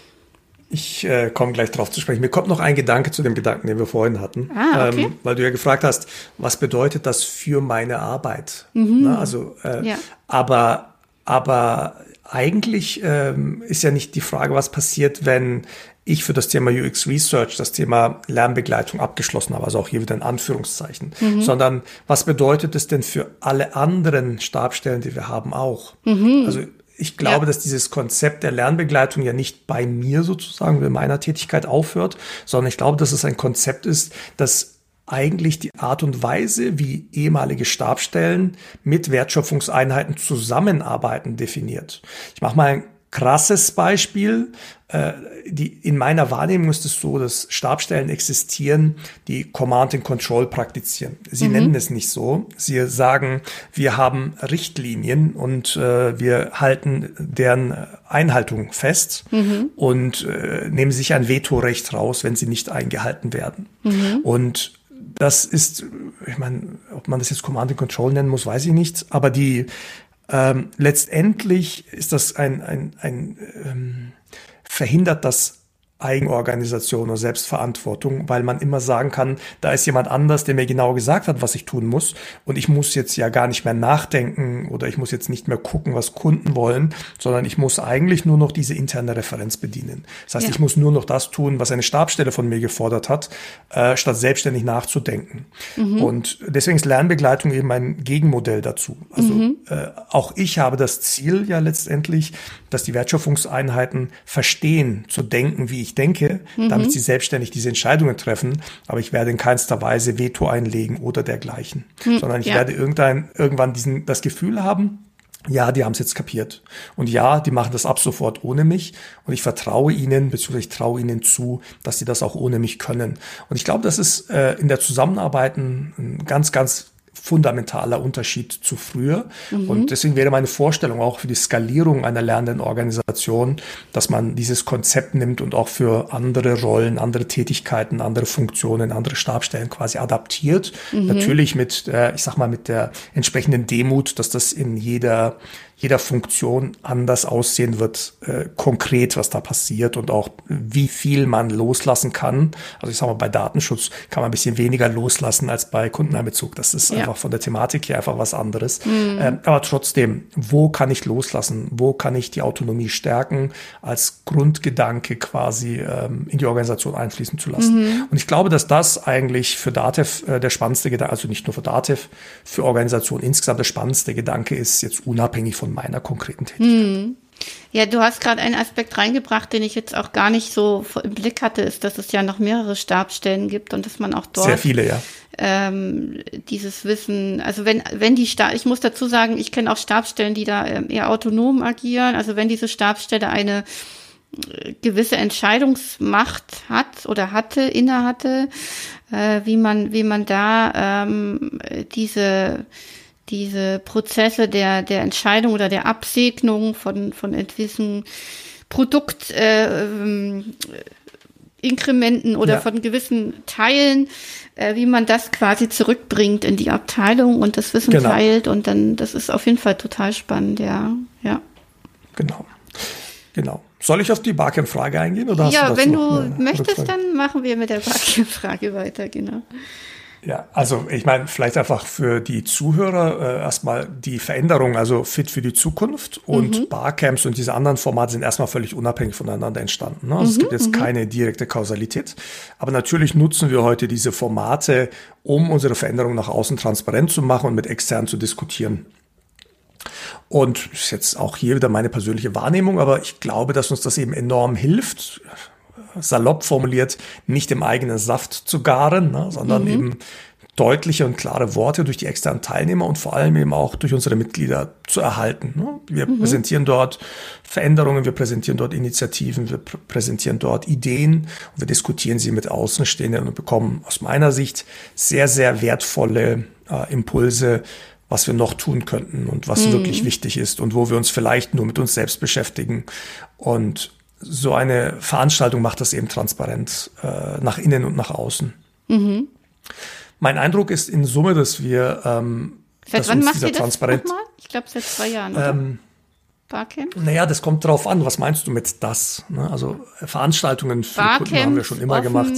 Ich äh, komme gleich drauf zu sprechen. Mir kommt noch ein Gedanke zu dem Gedanken, den wir vorhin hatten. Ah, okay. ähm, weil du ja gefragt hast, was bedeutet das für meine Arbeit? Mhm. Na, also, äh, ja. aber, aber eigentlich ähm, ist ja nicht die Frage, was passiert, wenn ich für das Thema UX Research das Thema Lernbegleitung abgeschlossen habe, also auch hier wieder in Anführungszeichen, mhm. sondern was bedeutet es denn für alle anderen Stabstellen, die wir haben, auch? Mhm. Also ich glaube, ja. dass dieses Konzept der Lernbegleitung ja nicht bei mir sozusagen bei meiner Tätigkeit aufhört, sondern ich glaube, dass es ein Konzept ist, das eigentlich die Art und Weise, wie ehemalige Stabstellen mit Wertschöpfungseinheiten zusammenarbeiten, definiert. Ich mache mal ein krasses Beispiel. Äh, die, in meiner Wahrnehmung ist es so, dass Stabstellen existieren, die Command and Control praktizieren. Sie mhm. nennen es nicht so. Sie sagen, wir haben Richtlinien und äh, wir halten deren Einhaltung fest mhm. und äh, nehmen sich ein Vetorecht raus, wenn sie nicht eingehalten werden. Mhm. Und das ist, ich meine, ob man das jetzt Command and Control nennen muss, weiß ich nicht, aber die ähm, letztendlich ist das ein, ein, ein ähm, verhindert das Eigenorganisation oder Selbstverantwortung, weil man immer sagen kann, da ist jemand anders, der mir genau gesagt hat, was ich tun muss und ich muss jetzt ja gar nicht mehr nachdenken oder ich muss jetzt nicht mehr gucken, was Kunden wollen, sondern ich muss eigentlich nur noch diese interne Referenz bedienen. Das heißt, ja. ich muss nur noch das tun, was eine Stabstelle von mir gefordert hat, äh, statt selbstständig nachzudenken. Mhm. Und deswegen ist Lernbegleitung eben ein Gegenmodell dazu. Also mhm. äh, auch ich habe das Ziel ja letztendlich, dass die Wertschöpfungseinheiten verstehen, zu denken, wie ich denke, mhm. damit sie selbstständig diese Entscheidungen treffen. Aber ich werde in keinster Weise Veto einlegen oder dergleichen, mhm, sondern ich ja. werde irgendein, irgendwann diesen, das Gefühl haben, ja, die haben es jetzt kapiert. Und ja, die machen das ab sofort ohne mich. Und ich vertraue ihnen, beziehungsweise ich traue ihnen zu, dass sie das auch ohne mich können. Und ich glaube, das ist äh, in der Zusammenarbeit ein, ein ganz, ganz fundamentaler Unterschied zu früher. Mhm. Und deswegen wäre meine Vorstellung auch für die Skalierung einer lernenden Organisation, dass man dieses Konzept nimmt und auch für andere Rollen, andere Tätigkeiten, andere Funktionen, andere Stabstellen quasi adaptiert. Mhm. Natürlich mit, äh, ich sag mal, mit der entsprechenden Demut, dass das in jeder jeder Funktion anders aussehen wird, äh, konkret, was da passiert und auch wie viel man loslassen kann. Also ich sage mal, bei Datenschutz kann man ein bisschen weniger loslassen als bei Kundeneinbezug. Das ist ja. einfach von der Thematik her einfach was anderes. Mhm. Ähm, aber trotzdem, wo kann ich loslassen? Wo kann ich die Autonomie stärken, als Grundgedanke quasi ähm, in die Organisation einfließen zu lassen? Mhm. Und ich glaube, dass das eigentlich für Datev äh, der spannendste Gedanke, also nicht nur für Datev, für Organisationen insgesamt der spannendste Gedanke ist, jetzt unabhängig von meiner konkreten Tätigkeit. Hm. Ja, du hast gerade einen Aspekt reingebracht, den ich jetzt auch gar nicht so im Blick hatte, ist, dass es ja noch mehrere Stabstellen gibt und dass man auch dort sehr viele, ja. Ähm, dieses Wissen, also wenn wenn die Stab, ich muss dazu sagen, ich kenne auch Stabstellen, die da ähm, eher autonom agieren. Also wenn diese Stabstelle eine äh, gewisse Entscheidungsmacht hat oder hatte, inne hatte, äh, wie man wie man da ähm, diese diese Prozesse der, der Entscheidung oder der Absegnung von, von gewissen Produkt, äh, ähm, Inkrementen oder ja. von gewissen Teilen, äh, wie man das quasi zurückbringt in die Abteilung und das Wissen genau. teilt und dann, das ist auf jeden Fall total spannend, ja, ja. Genau, genau. Soll ich auf die Barcamp-Frage eingehen? Oder ja, wenn du möchtest, dann machen wir mit der Barcamp-Frage weiter, genau. Ja, also ich meine, vielleicht einfach für die Zuhörer äh, erstmal die Veränderung, also Fit für die Zukunft und mhm. Barcamps und diese anderen Formate sind erstmal völlig unabhängig voneinander entstanden. Ne? Also mhm, es gibt jetzt mhm. keine direkte Kausalität. Aber natürlich nutzen wir heute diese Formate, um unsere Veränderung nach außen transparent zu machen und mit extern zu diskutieren. Und ist jetzt auch hier wieder meine persönliche Wahrnehmung, aber ich glaube, dass uns das eben enorm hilft, salopp formuliert, nicht im eigenen Saft zu garen, ne, sondern mhm. eben deutliche und klare Worte durch die externen Teilnehmer und vor allem eben auch durch unsere Mitglieder zu erhalten. Ne. Wir mhm. präsentieren dort Veränderungen, wir präsentieren dort Initiativen, wir pr präsentieren dort Ideen und wir diskutieren sie mit Außenstehenden und bekommen aus meiner Sicht sehr, sehr wertvolle äh, Impulse, was wir noch tun könnten und was mhm. wirklich wichtig ist und wo wir uns vielleicht nur mit uns selbst beschäftigen. Und so eine Veranstaltung macht das eben transparent äh, nach innen und nach außen. Mhm. Mein Eindruck ist in Summe, dass wir ähm, Seit dass wann macht ihr das nochmal? Ich glaube seit zwei Jahren. Ähm, Barcamp? Naja, das kommt drauf an. Was meinst du mit das? Ne? Also Veranstaltungen für Barcamps, Kunden haben wir schon immer offen, gemacht.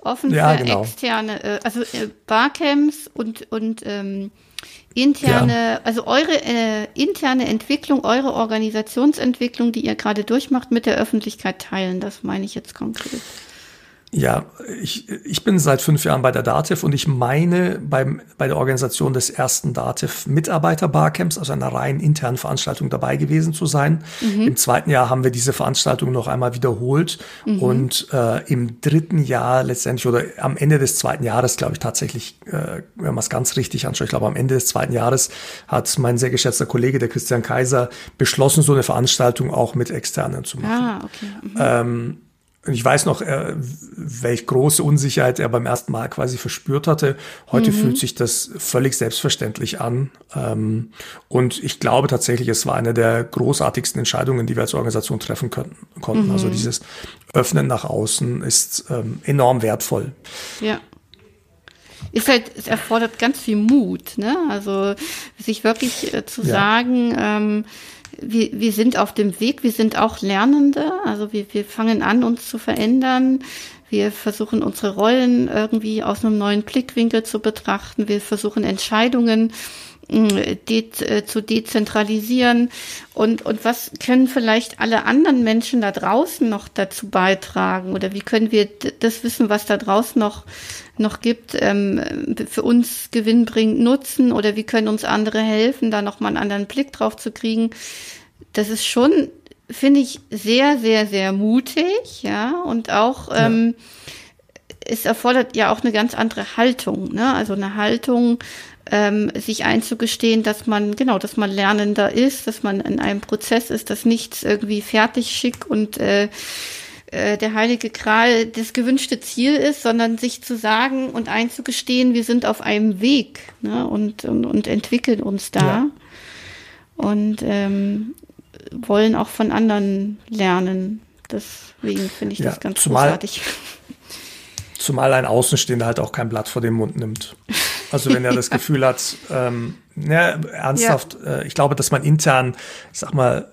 Offen ja, für genau. externe, äh, also äh, Barcamps und und ähm, interne, ja. also eure äh, interne Entwicklung, eure Organisationsentwicklung, die ihr gerade durchmacht, mit der Öffentlichkeit teilen. Das meine ich jetzt konkret. Ja, ich, ich bin seit fünf Jahren bei der DATEV und ich meine beim, bei der Organisation des ersten DATEV Mitarbeiter-Barcamps, also einer rein internen Veranstaltung dabei gewesen zu sein. Mhm. Im zweiten Jahr haben wir diese Veranstaltung noch einmal wiederholt mhm. und äh, im dritten Jahr letztendlich oder am Ende des zweiten Jahres, glaube ich tatsächlich, äh, wenn man es ganz richtig anschaut, ich glaube am Ende des zweiten Jahres hat mein sehr geschätzter Kollege, der Christian Kaiser, beschlossen, so eine Veranstaltung auch mit Externen zu machen. Ah, okay. Mhm. Ähm, ich weiß noch, äh, welch große Unsicherheit er beim ersten Mal quasi verspürt hatte. Heute mhm. fühlt sich das völlig selbstverständlich an. Ähm, und ich glaube tatsächlich, es war eine der großartigsten Entscheidungen, die wir als Organisation treffen können, konnten. Mhm. Also dieses Öffnen nach außen ist ähm, enorm wertvoll. Ja ist halt, es erfordert ganz viel Mut, ne? Also sich wirklich äh, zu ja. sagen, ähm, wir, wir sind auf dem Weg, wir sind auch Lernende, also wir, wir fangen an, uns zu verändern. Wir versuchen unsere Rollen irgendwie aus einem neuen Blickwinkel zu betrachten. Wir versuchen Entscheidungen de äh, zu dezentralisieren und, und was können vielleicht alle anderen Menschen da draußen noch dazu beitragen oder wie können wir das Wissen, was da draußen noch, noch gibt, ähm, für uns gewinnbringend nutzen oder wie können uns andere helfen, da nochmal einen anderen Blick drauf zu kriegen. Das ist schon, finde ich, sehr, sehr, sehr mutig, ja, und auch, ja. ähm, es erfordert ja auch eine ganz andere Haltung, ne? Also eine Haltung, ähm, sich einzugestehen, dass man, genau, dass man lernender ist, dass man in einem Prozess ist, dass nichts irgendwie fertig, schick und äh, äh, der heilige Gral das gewünschte Ziel ist, sondern sich zu sagen und einzugestehen, wir sind auf einem Weg ne, und, und, und entwickeln uns da. Ja. Und ähm, wollen auch von anderen lernen. Deswegen finde ich ja, das ganz zumal, großartig. Zumal ein Außenstehender halt auch kein Blatt vor den Mund nimmt. Also wenn er das Gefühl hat, ähm, ja, ernsthaft, ja. Äh, ich glaube, dass man intern, ich sag mal,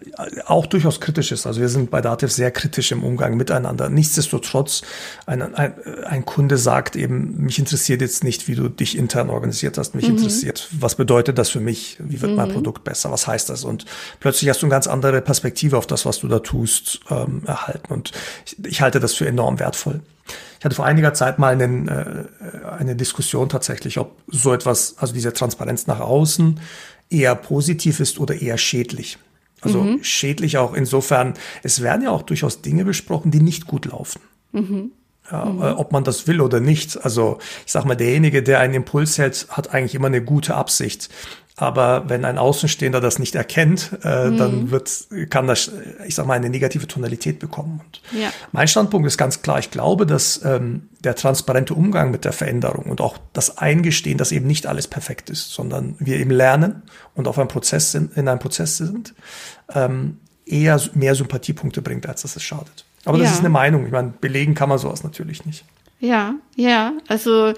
auch durchaus kritisch ist. Also wir sind bei Dativ sehr kritisch im Umgang miteinander. Nichtsdestotrotz, ein, ein, ein Kunde sagt eben, mich interessiert jetzt nicht, wie du dich intern organisiert hast, mich mhm. interessiert, was bedeutet das für mich, wie wird mhm. mein Produkt besser, was heißt das? Und plötzlich hast du eine ganz andere Perspektive auf das, was du da tust, ähm, erhalten. Und ich, ich halte das für enorm wertvoll. Ich hatte vor einiger Zeit mal einen, äh, eine Diskussion tatsächlich, ob so etwas, also diese Transparenz nach außen, eher positiv ist oder eher schädlich. Also mhm. schädlich auch insofern, es werden ja auch durchaus Dinge besprochen, die nicht gut laufen. Mhm. Ja, mhm. Äh, ob man das will oder nicht. Also ich sag mal, derjenige, der einen Impuls hält, hat eigentlich immer eine gute Absicht. Aber wenn ein Außenstehender das nicht erkennt, äh, mhm. dann wird, kann das, ich sag mal, eine negative Tonalität bekommen. Und ja. Mein Standpunkt ist ganz klar. Ich glaube, dass ähm, der transparente Umgang mit der Veränderung und auch das Eingestehen, dass eben nicht alles perfekt ist, sondern wir eben lernen und auf einem Prozess sind, in einem Prozess sind, ähm, eher mehr Sympathiepunkte bringt, als dass es schadet. Aber das ja. ist eine Meinung. Ich meine, belegen kann man sowas natürlich nicht. Ja, ja, also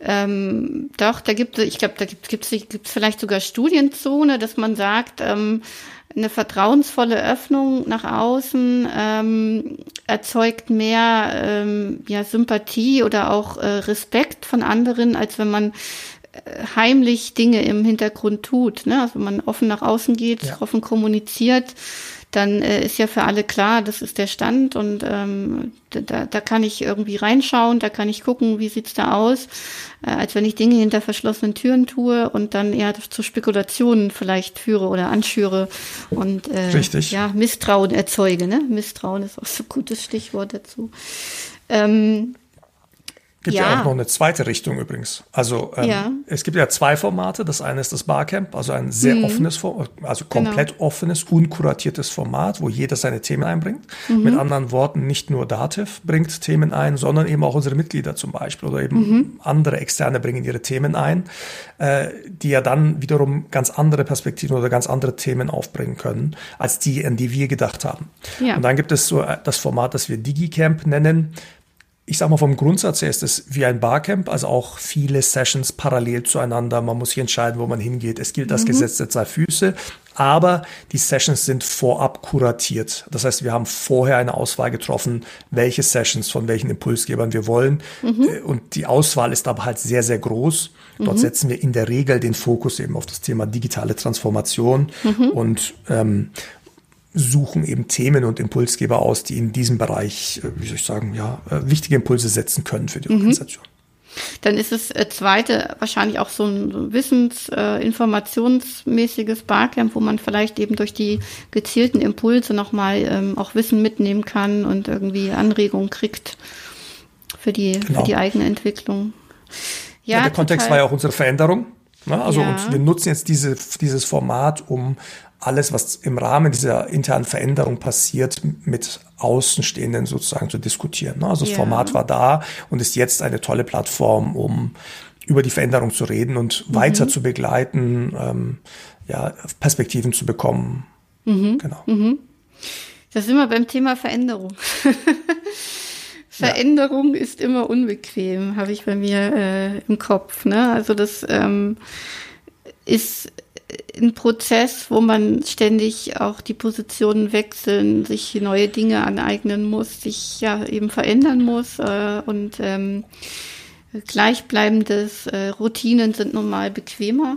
ähm, doch, da gibt es, ich glaube, da gibt es gibt's vielleicht sogar Studienzone, dass man sagt, ähm, eine vertrauensvolle Öffnung nach außen ähm, erzeugt mehr ähm, ja, Sympathie oder auch äh, Respekt von anderen, als wenn man äh, heimlich Dinge im Hintergrund tut. Ne? Also wenn man offen nach außen geht, ja. offen kommuniziert, dann äh, ist ja für alle klar, das ist der Stand und ähm, da, da kann ich irgendwie reinschauen, da kann ich gucken, wie sieht's da aus, äh, als wenn ich Dinge hinter verschlossenen Türen tue und dann eher zu Spekulationen vielleicht führe oder anschüre und äh, Richtig. ja Misstrauen erzeuge. Ne? Misstrauen ist auch so ein gutes Stichwort dazu. Ähm, Gibt ja. ja. auch noch eine zweite Richtung übrigens. Also ähm, ja. es gibt ja zwei Formate. Das eine ist das Barcamp, also ein sehr mhm. offenes, also komplett genau. offenes, unkuratiertes Format, wo jeder seine Themen einbringt. Mhm. Mit anderen Worten, nicht nur Dativ bringt Themen ein, sondern eben auch unsere Mitglieder zum Beispiel oder eben mhm. andere Externe bringen ihre Themen ein, äh, die ja dann wiederum ganz andere Perspektiven oder ganz andere Themen aufbringen können, als die, an die wir gedacht haben. Ja. Und dann gibt es so äh, das Format, das wir DigiCamp nennen ich sag mal, vom Grundsatz her ist es wie ein Barcamp, also auch viele Sessions parallel zueinander. Man muss sich entscheiden, wo man hingeht. Es gilt das mhm. Gesetz der zwei Füße, aber die Sessions sind vorab kuratiert. Das heißt, wir haben vorher eine Auswahl getroffen, welche Sessions von welchen Impulsgebern wir wollen. Mhm. Äh, und die Auswahl ist aber halt sehr, sehr groß. Dort mhm. setzen wir in der Regel den Fokus eben auf das Thema digitale Transformation. Mhm. Und ähm, suchen eben Themen und Impulsgeber aus, die in diesem Bereich, äh, wie soll ich sagen, ja, äh, wichtige Impulse setzen können für die mhm. Organisation. Dann ist es äh, zweite wahrscheinlich auch so ein wissens-, äh, informationsmäßiges Barcamp, wo man vielleicht eben durch die gezielten Impulse nochmal ähm, auch Wissen mitnehmen kann und irgendwie Anregungen kriegt für die, genau. für die eigene Entwicklung. Ja, ja der total. Kontext war ja auch unsere Veränderung. Ne? Also ja. und wir nutzen jetzt diese, dieses Format, um alles, was im Rahmen dieser internen Veränderung passiert, mit Außenstehenden sozusagen zu diskutieren. Ne? Also das ja. Format war da und ist jetzt eine tolle Plattform, um über die Veränderung zu reden und mhm. weiter zu begleiten, ähm, ja, Perspektiven zu bekommen. Mhm. Genau. Mhm. Das sind wir beim Thema Veränderung. Veränderung ja. ist immer unbequem, habe ich bei mir äh, im Kopf. Ne? Also das ähm, ist ein Prozess, wo man ständig auch die Positionen wechseln, sich neue Dinge aneignen muss, sich ja eben verändern muss äh, und ähm, gleichbleibendes äh, Routinen sind nun mal bequemer.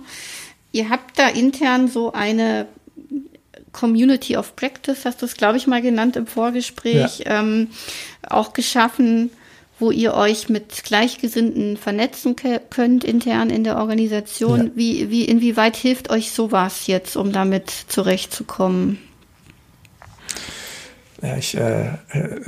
Ihr habt da intern so eine Community of Practice, hast du es, glaube ich, mal genannt im Vorgespräch, ja. ähm, auch geschaffen, wo ihr euch mit Gleichgesinnten vernetzen könnt intern in der Organisation. Ja. Wie, wie, inwieweit hilft euch sowas jetzt, um damit zurechtzukommen? Ja, ich, äh,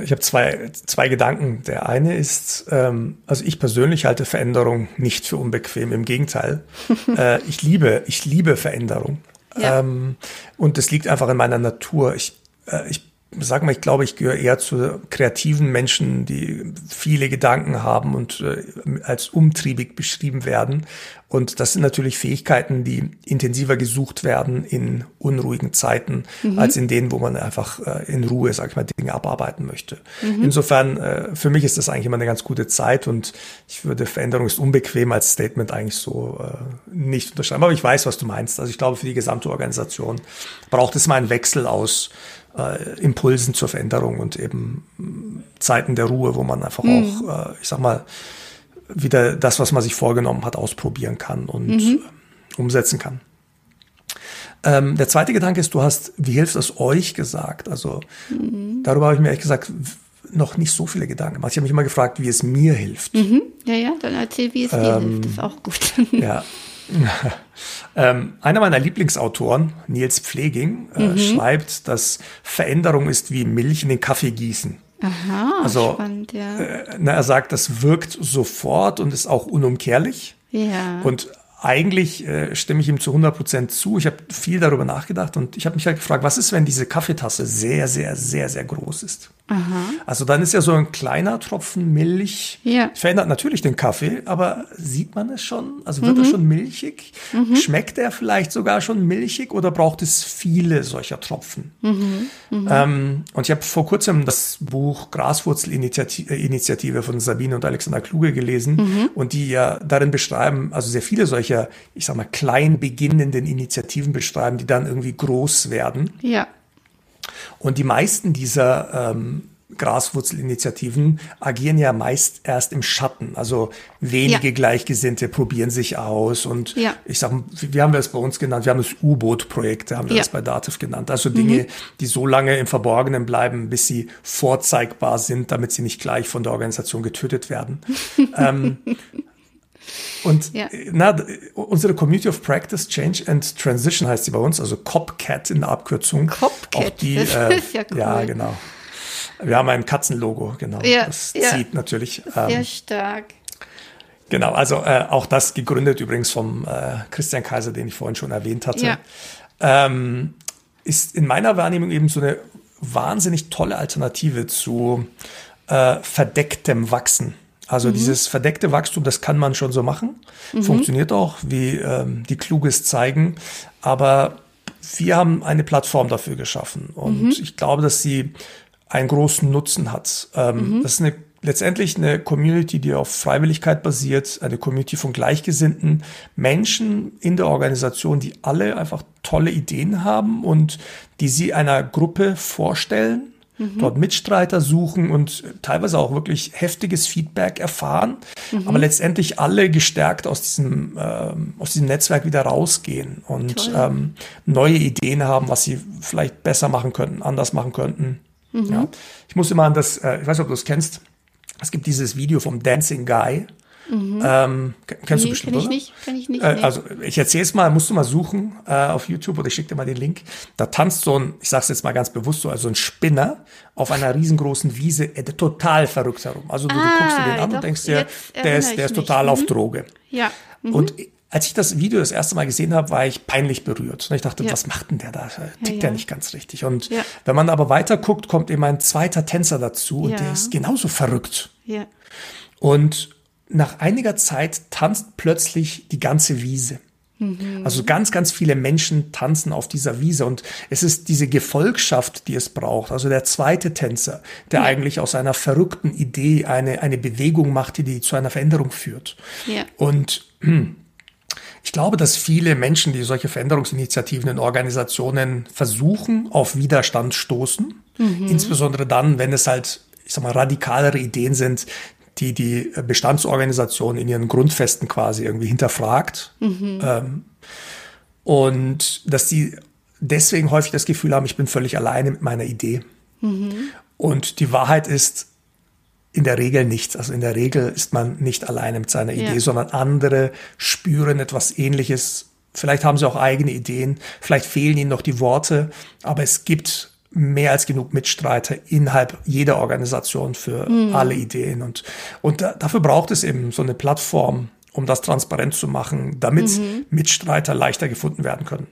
ich habe zwei, zwei Gedanken. Der eine ist, ähm, also ich persönlich halte Veränderung nicht für unbequem. Im Gegenteil, äh, ich liebe, ich liebe Veränderung. Ja. Ähm, und das liegt einfach in meiner Natur. Ich, äh, ich sag mal, ich glaube, ich gehöre eher zu kreativen Menschen, die viele Gedanken haben und äh, als umtriebig beschrieben werden. Und das sind natürlich Fähigkeiten, die intensiver gesucht werden in unruhigen Zeiten, mhm. als in denen, wo man einfach äh, in Ruhe, sag ich mal, Dinge abarbeiten möchte. Mhm. Insofern, äh, für mich ist das eigentlich immer eine ganz gute Zeit und ich würde Veränderung ist unbequem als Statement eigentlich so äh, nicht unterschreiben. Aber ich weiß, was du meinst. Also ich glaube, für die gesamte Organisation braucht es mal einen Wechsel aus äh, Impulsen zur Veränderung und eben Zeiten der Ruhe, wo man einfach mhm. auch, äh, ich sag mal, wieder das, was man sich vorgenommen hat, ausprobieren kann und mhm. umsetzen kann. Ähm, der zweite Gedanke ist, du hast, wie hilft es euch gesagt? Also mhm. darüber habe ich mir ehrlich gesagt noch nicht so viele Gedanken gemacht. Ich habe mich immer gefragt, wie es mir hilft. Mhm. Ja, ja, dann erzähl, wie es ähm, dir hilft. Das ist auch gut. ja, ähm, einer meiner Lieblingsautoren, Nils Pfleging, äh, mhm. schreibt, dass Veränderung ist wie Milch in den Kaffee gießen. Aha, also, spannend, ja. Äh, na, er sagt, das wirkt sofort und ist auch unumkehrlich. Ja. Und eigentlich äh, stimme ich ihm zu 100 Prozent zu. Ich habe viel darüber nachgedacht und ich habe mich halt gefragt, was ist, wenn diese Kaffeetasse sehr, sehr, sehr, sehr groß ist? Aha. Also dann ist ja so ein kleiner Tropfen Milch, ja. verändert natürlich den Kaffee, aber sieht man es schon? Also wird mhm. er schon milchig? Mhm. Schmeckt er vielleicht sogar schon milchig oder braucht es viele solcher Tropfen? Mhm. mhm. Ähm, und ich habe vor kurzem das Buch Graswurzelinitiative von Sabine und Alexander Kluge gelesen mhm. und die ja darin beschreiben, also sehr viele solcher, ich sag mal, klein beginnenden Initiativen beschreiben, die dann irgendwie groß werden. Ja. Und die meisten dieser ähm, Graswurzelinitiativen agieren ja meist erst im Schatten. Also wenige ja. Gleichgesinnte probieren sich aus. Und ja. ich sag, wie haben wir es bei uns genannt? Wir haben das U-Boot-Projekt, haben wir ja. das bei Dativ genannt. Also Dinge, mhm. die so lange im Verborgenen bleiben, bis sie vorzeigbar sind, damit sie nicht gleich von der Organisation getötet werden. ähm, und ja. na, unsere Community of Practice, Change and Transition heißt sie bei uns, also COPCAT in der Abkürzung. COPCAT, auch die, äh, ja cool. Ja, genau. Wir haben ein Katzenlogo, genau. Ja, das ja. zieht natürlich. Sehr ähm, stark. Genau, also äh, auch das gegründet übrigens vom äh, Christian Kaiser, den ich vorhin schon erwähnt hatte. Ja. Ähm, ist in meiner Wahrnehmung eben so eine wahnsinnig tolle Alternative zu äh, verdecktem Wachsen. Also mhm. dieses verdeckte Wachstum, das kann man schon so machen. Mhm. Funktioniert auch, wie ähm, die Kluges zeigen. Aber wir haben eine Plattform dafür geschaffen. Und mhm. ich glaube, dass sie einen großen Nutzen hat. Ähm, mhm. Das ist eine, letztendlich eine Community, die auf Freiwilligkeit basiert, eine Community von gleichgesinnten Menschen in der Organisation, die alle einfach tolle Ideen haben und die sie einer Gruppe vorstellen mhm. dort Mitstreiter suchen und teilweise auch wirklich heftiges Feedback erfahren, mhm. aber letztendlich alle gestärkt aus diesem, ähm, aus diesem Netzwerk wieder rausgehen und ähm, neue Ideen haben, was sie vielleicht besser machen könnten, anders machen könnten. Mhm. Ja. Ich muss immer an das, äh, ich weiß nicht, ob du das kennst, es gibt dieses Video vom Dancing Guy. Mhm. Ähm, kennst nee, du bestimmt, kenn ich oder? Nicht, kenn ich nicht. Äh, nee. Also ich erzähle es mal, musst du mal suchen äh, auf YouTube oder ich schicke dir mal den Link. Da tanzt so ein, ich sag's jetzt mal ganz bewusst so, also ein Spinner auf einer riesengroßen Wiese, äh, total verrückt herum. Also du, ah, du guckst dir den an doch, und denkst dir, der ist, der ist total mhm. auf Droge. Ja. Mhm. Und als ich das Video das erste Mal gesehen habe, war ich peinlich berührt. Ich dachte, ja. was macht denn der da? Tickt ja, ja. der nicht ganz richtig? Und wenn man aber weiter guckt, kommt eben ein zweiter Tänzer dazu und der ist genauso verrückt. Ja. Und nach einiger Zeit tanzt plötzlich die ganze Wiese. Mhm. Also ganz, ganz viele Menschen tanzen auf dieser Wiese und es ist diese Gefolgschaft, die es braucht. Also der zweite Tänzer, der ja. eigentlich aus einer verrückten Idee eine, eine Bewegung macht, die, zu einer Veränderung führt. Ja. Und ich glaube, dass viele Menschen, die solche Veränderungsinitiativen in Organisationen versuchen, auf Widerstand stoßen. Mhm. Insbesondere dann, wenn es halt, ich sag mal, radikalere Ideen sind, die die Bestandsorganisation in ihren Grundfesten quasi irgendwie hinterfragt. Mhm. Ähm, und dass die deswegen häufig das Gefühl haben, ich bin völlig alleine mit meiner Idee. Mhm. Und die Wahrheit ist, in der Regel nicht. Also in der Regel ist man nicht alleine mit seiner Idee, ja. sondern andere spüren etwas Ähnliches. Vielleicht haben sie auch eigene Ideen, vielleicht fehlen ihnen noch die Worte, aber es gibt mehr als genug Mitstreiter innerhalb jeder Organisation für mhm. alle Ideen. Und, und da, dafür braucht es eben so eine Plattform, um das transparent zu machen, damit mhm. Mitstreiter leichter gefunden werden können.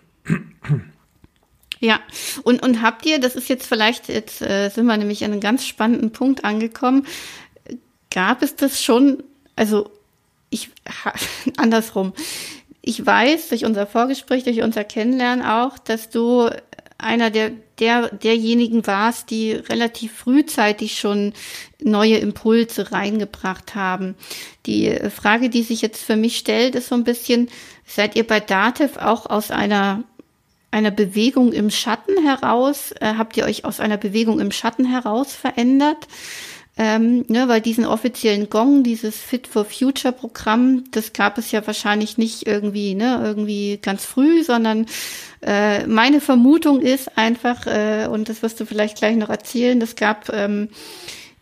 Ja, und, und habt ihr, das ist jetzt vielleicht, jetzt äh, sind wir nämlich an einem ganz spannenden Punkt angekommen, gab es das schon, also ich, andersrum, ich weiß durch unser Vorgespräch, durch unser Kennenlernen auch, dass du einer der, der, derjenigen warst, die relativ frühzeitig schon neue Impulse reingebracht haben. Die Frage, die sich jetzt für mich stellt, ist so ein bisschen, seid ihr bei Datev auch aus einer einer Bewegung im Schatten heraus, äh, habt ihr euch aus einer Bewegung im Schatten heraus verändert? Ähm, ne, weil diesen offiziellen Gong, dieses Fit for Future Programm, das gab es ja wahrscheinlich nicht irgendwie, ne, irgendwie ganz früh, sondern äh, meine Vermutung ist einfach, äh, und das wirst du vielleicht gleich noch erzählen, es gab ähm,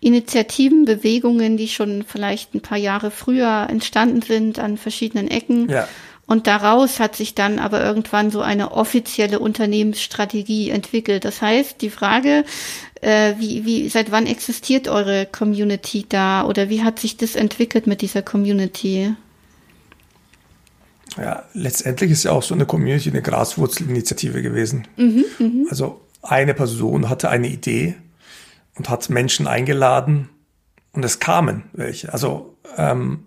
Initiativen, Bewegungen, die schon vielleicht ein paar Jahre früher entstanden sind an verschiedenen Ecken. Ja. Und daraus hat sich dann aber irgendwann so eine offizielle Unternehmensstrategie entwickelt. Das heißt, die Frage, äh, wie, wie, seit wann existiert eure Community da oder wie hat sich das entwickelt mit dieser Community? Ja, letztendlich ist ja auch so eine Community eine Graswurzelinitiative gewesen. Mhm, mh. Also eine Person hatte eine Idee und hat Menschen eingeladen und es kamen welche. Also ähm,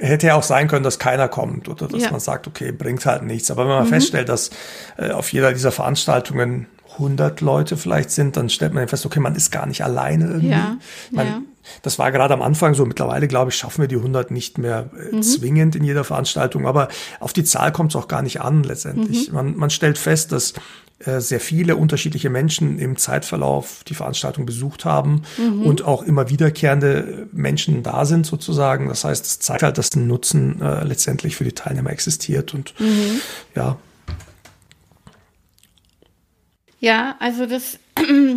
hätte ja auch sein können, dass keiner kommt oder dass ja. man sagt, okay, bringt halt nichts. Aber wenn man mhm. feststellt, dass äh, auf jeder dieser Veranstaltungen 100 Leute vielleicht sind, dann stellt man fest, okay, man ist gar nicht alleine irgendwie. Ja. Man, ja. Das war gerade am Anfang so. Mittlerweile, glaube ich, schaffen wir die 100 nicht mehr äh, mhm. zwingend in jeder Veranstaltung. Aber auf die Zahl kommt es auch gar nicht an letztendlich. Mhm. Man, man stellt fest, dass sehr viele unterschiedliche Menschen im Zeitverlauf die Veranstaltung besucht haben mhm. und auch immer wiederkehrende Menschen da sind sozusagen. Das heißt, es zeigt halt, dass ein Nutzen äh, letztendlich für die Teilnehmer existiert und mhm. ja. Ja, also das äh,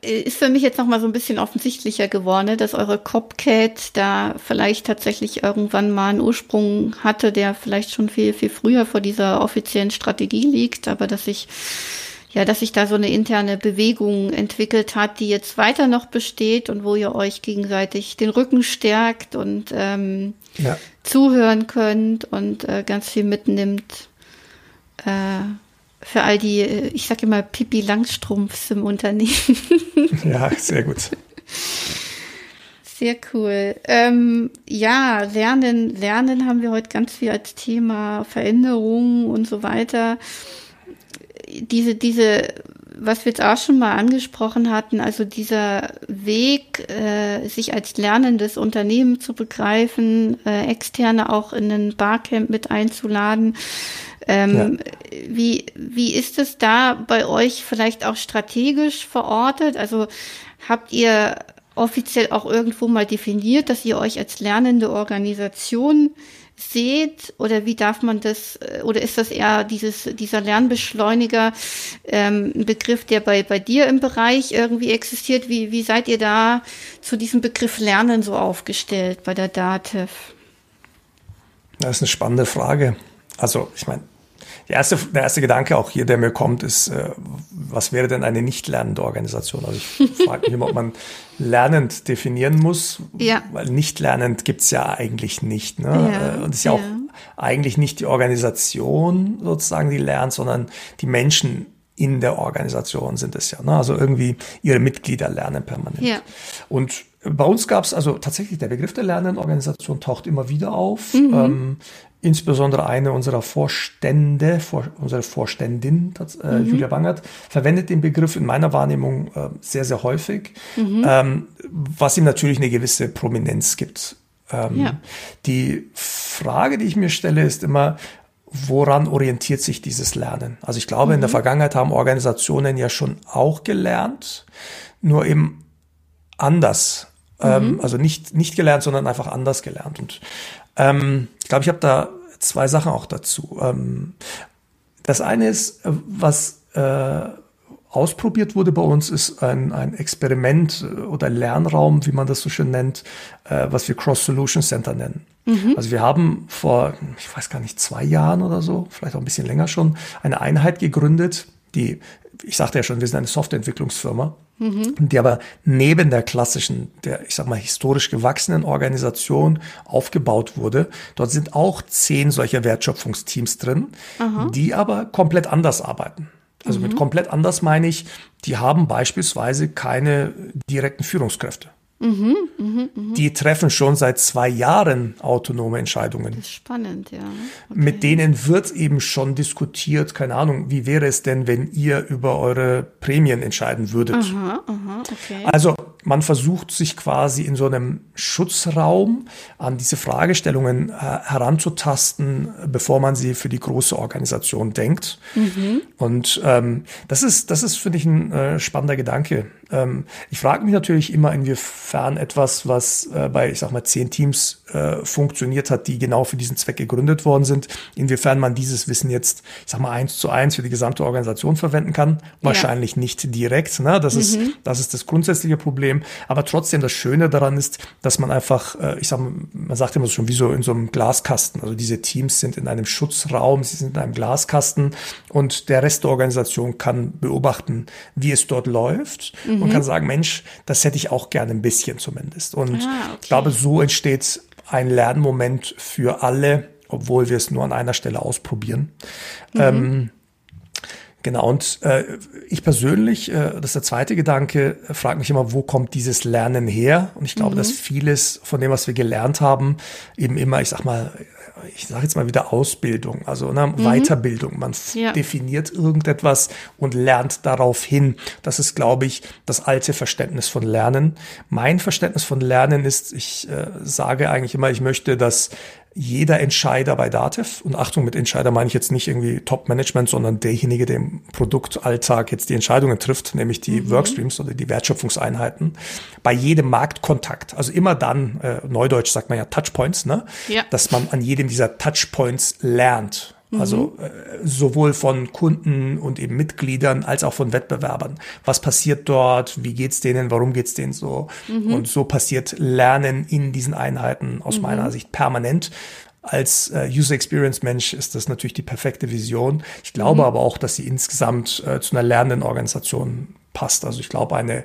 ist für mich jetzt noch mal so ein bisschen offensichtlicher geworden, ne, dass eure Copcat da vielleicht tatsächlich irgendwann mal einen Ursprung hatte, der vielleicht schon viel, viel früher vor dieser offiziellen Strategie liegt, aber dass sich ja, dass sich da so eine interne Bewegung entwickelt hat, die jetzt weiter noch besteht und wo ihr euch gegenseitig den Rücken stärkt und ähm, ja. zuhören könnt und äh, ganz viel mitnimmt. Äh, für all die, äh, ich sage immer, Pipi Langstrumpfs im Unternehmen. ja, sehr gut. Sehr cool. Ähm, ja, Lernen, Lernen haben wir heute ganz viel als Thema, Veränderungen und so weiter. Diese, diese was wir jetzt auch schon mal angesprochen hatten, also dieser Weg, äh, sich als lernendes Unternehmen zu begreifen, äh, Externe auch in ein Barcamp mit einzuladen. Ähm, ja. wie, wie ist es da bei euch vielleicht auch strategisch verortet? Also habt ihr offiziell auch irgendwo mal definiert, dass ihr euch als lernende Organisation seht oder wie darf man das äh, oder ist das eher dieses dieser Lernbeschleuniger ähm, ein Begriff, der bei bei dir im Bereich irgendwie existiert? Wie wie seid ihr da zu diesem Begriff Lernen so aufgestellt bei der DATEV? Das ist eine spannende Frage. Also ich meine, der erste, der erste Gedanke auch hier, der mir kommt, ist, äh, was wäre denn eine nicht lernende Organisation? Also ich frage mich immer, ob man lernend definieren muss, ja. weil nicht lernend gibt's ja eigentlich nicht. Ne? Ja, äh, Und es ist ja, ja auch eigentlich nicht die Organisation sozusagen, die lernt, sondern die Menschen in der Organisation sind es ja. Ne? Also irgendwie ihre Mitglieder lernen permanent. Ja. Und bei uns gab es also tatsächlich der Begriff der lernenden Organisation taucht immer wieder auf. Mhm. Ähm, insbesondere eine unserer Vorstände, vor, unsere Vorständin, äh, mhm. Julia Bangert, verwendet den Begriff in meiner Wahrnehmung äh, sehr, sehr häufig, mhm. ähm, was ihm natürlich eine gewisse Prominenz gibt. Ähm, ja. Die Frage, die ich mir stelle, ist immer, woran orientiert sich dieses Lernen? Also ich glaube, mhm. in der mhm. Vergangenheit haben Organisationen ja schon auch gelernt, nur eben anders. Ähm, mhm. also nicht, nicht gelernt, sondern einfach anders gelernt. Und ähm, ich glaube, ich habe da zwei Sachen auch dazu. Ähm, das eine ist, äh, was äh, ausprobiert wurde bei uns, ist ein, ein Experiment äh, oder Lernraum, wie man das so schön nennt, äh, was wir Cross Solution Center nennen. Mhm. Also wir haben vor, ich weiß gar nicht, zwei Jahren oder so, vielleicht auch ein bisschen länger schon, eine Einheit gegründet, die, ich sagte ja schon, wir sind eine Softwareentwicklungsfirma, mhm. die aber neben der klassischen, der, ich sag mal, historisch gewachsenen Organisation aufgebaut wurde. Dort sind auch zehn solcher Wertschöpfungsteams drin, Aha. die aber komplett anders arbeiten. Also mhm. mit komplett anders meine ich, die haben beispielsweise keine direkten Führungskräfte. Mhm, mh, mh. Die treffen schon seit zwei Jahren autonome Entscheidungen. Das ist spannend, ja. Okay. Mit denen wird eben schon diskutiert, keine Ahnung, wie wäre es denn, wenn ihr über eure Prämien entscheiden würdet? Aha, aha, okay. Also man versucht sich quasi in so einem Schutzraum an diese Fragestellungen äh, heranzutasten, bevor man sie für die große Organisation denkt. Mhm. Und ähm, das ist, das ist, finde ich, ein äh, spannender Gedanke. Ähm, ich frage mich natürlich immer, inwiefern etwas, was äh, bei, ich sag mal, zehn Teams äh, funktioniert hat, die genau für diesen Zweck gegründet worden sind, inwiefern man dieses Wissen jetzt, ich sag mal, eins zu eins für die gesamte Organisation verwenden kann. Wahrscheinlich ja. nicht direkt. Ne? Das, mhm. ist, das ist das grundsätzliche Problem. Aber trotzdem, das Schöne daran ist, dass man einfach, äh, ich sag mal, man sagt immer so schon wie so in so einem Glaskasten. Also diese Teams sind in einem Schutzraum, sie sind in einem Glaskasten und der Rest der Organisation kann beobachten, wie es dort läuft mhm. und kann sagen, Mensch, das hätte ich auch gerne ein bisschen zumindest. Und ah, okay. ich glaube, so entsteht ein Lernmoment für alle, obwohl wir es nur an einer Stelle ausprobieren. Mhm. Ähm, Genau, und äh, ich persönlich, äh, das ist der zweite Gedanke, äh, frage mich immer, wo kommt dieses Lernen her? Und ich glaube, mhm. dass vieles von dem, was wir gelernt haben, eben immer, ich sag mal, ich sage jetzt mal wieder Ausbildung, also ne, mhm. Weiterbildung. Man ja. definiert irgendetwas und lernt darauf hin. Das ist, glaube ich, das alte Verständnis von Lernen. Mein Verständnis von Lernen ist, ich äh, sage eigentlich immer, ich möchte, dass jeder Entscheider bei Dativ, und Achtung, mit Entscheider meine ich jetzt nicht irgendwie Top-Management, sondern derjenige, der im Produktalltag jetzt die Entscheidungen trifft, nämlich die mhm. Workstreams oder die Wertschöpfungseinheiten, bei jedem Marktkontakt, also immer dann, äh, Neudeutsch sagt man ja Touchpoints, ne? Ja. dass man an jedem dieser Touchpoints lernt. Also mhm. äh, sowohl von Kunden und eben Mitgliedern als auch von Wettbewerbern. Was passiert dort? Wie geht's denen? Warum geht's denen so? Mhm. Und so passiert Lernen in diesen Einheiten aus mhm. meiner Sicht permanent. Als äh, User Experience Mensch ist das natürlich die perfekte Vision. Ich glaube mhm. aber auch, dass sie insgesamt äh, zu einer lernenden Organisation passt. Also ich glaube, eine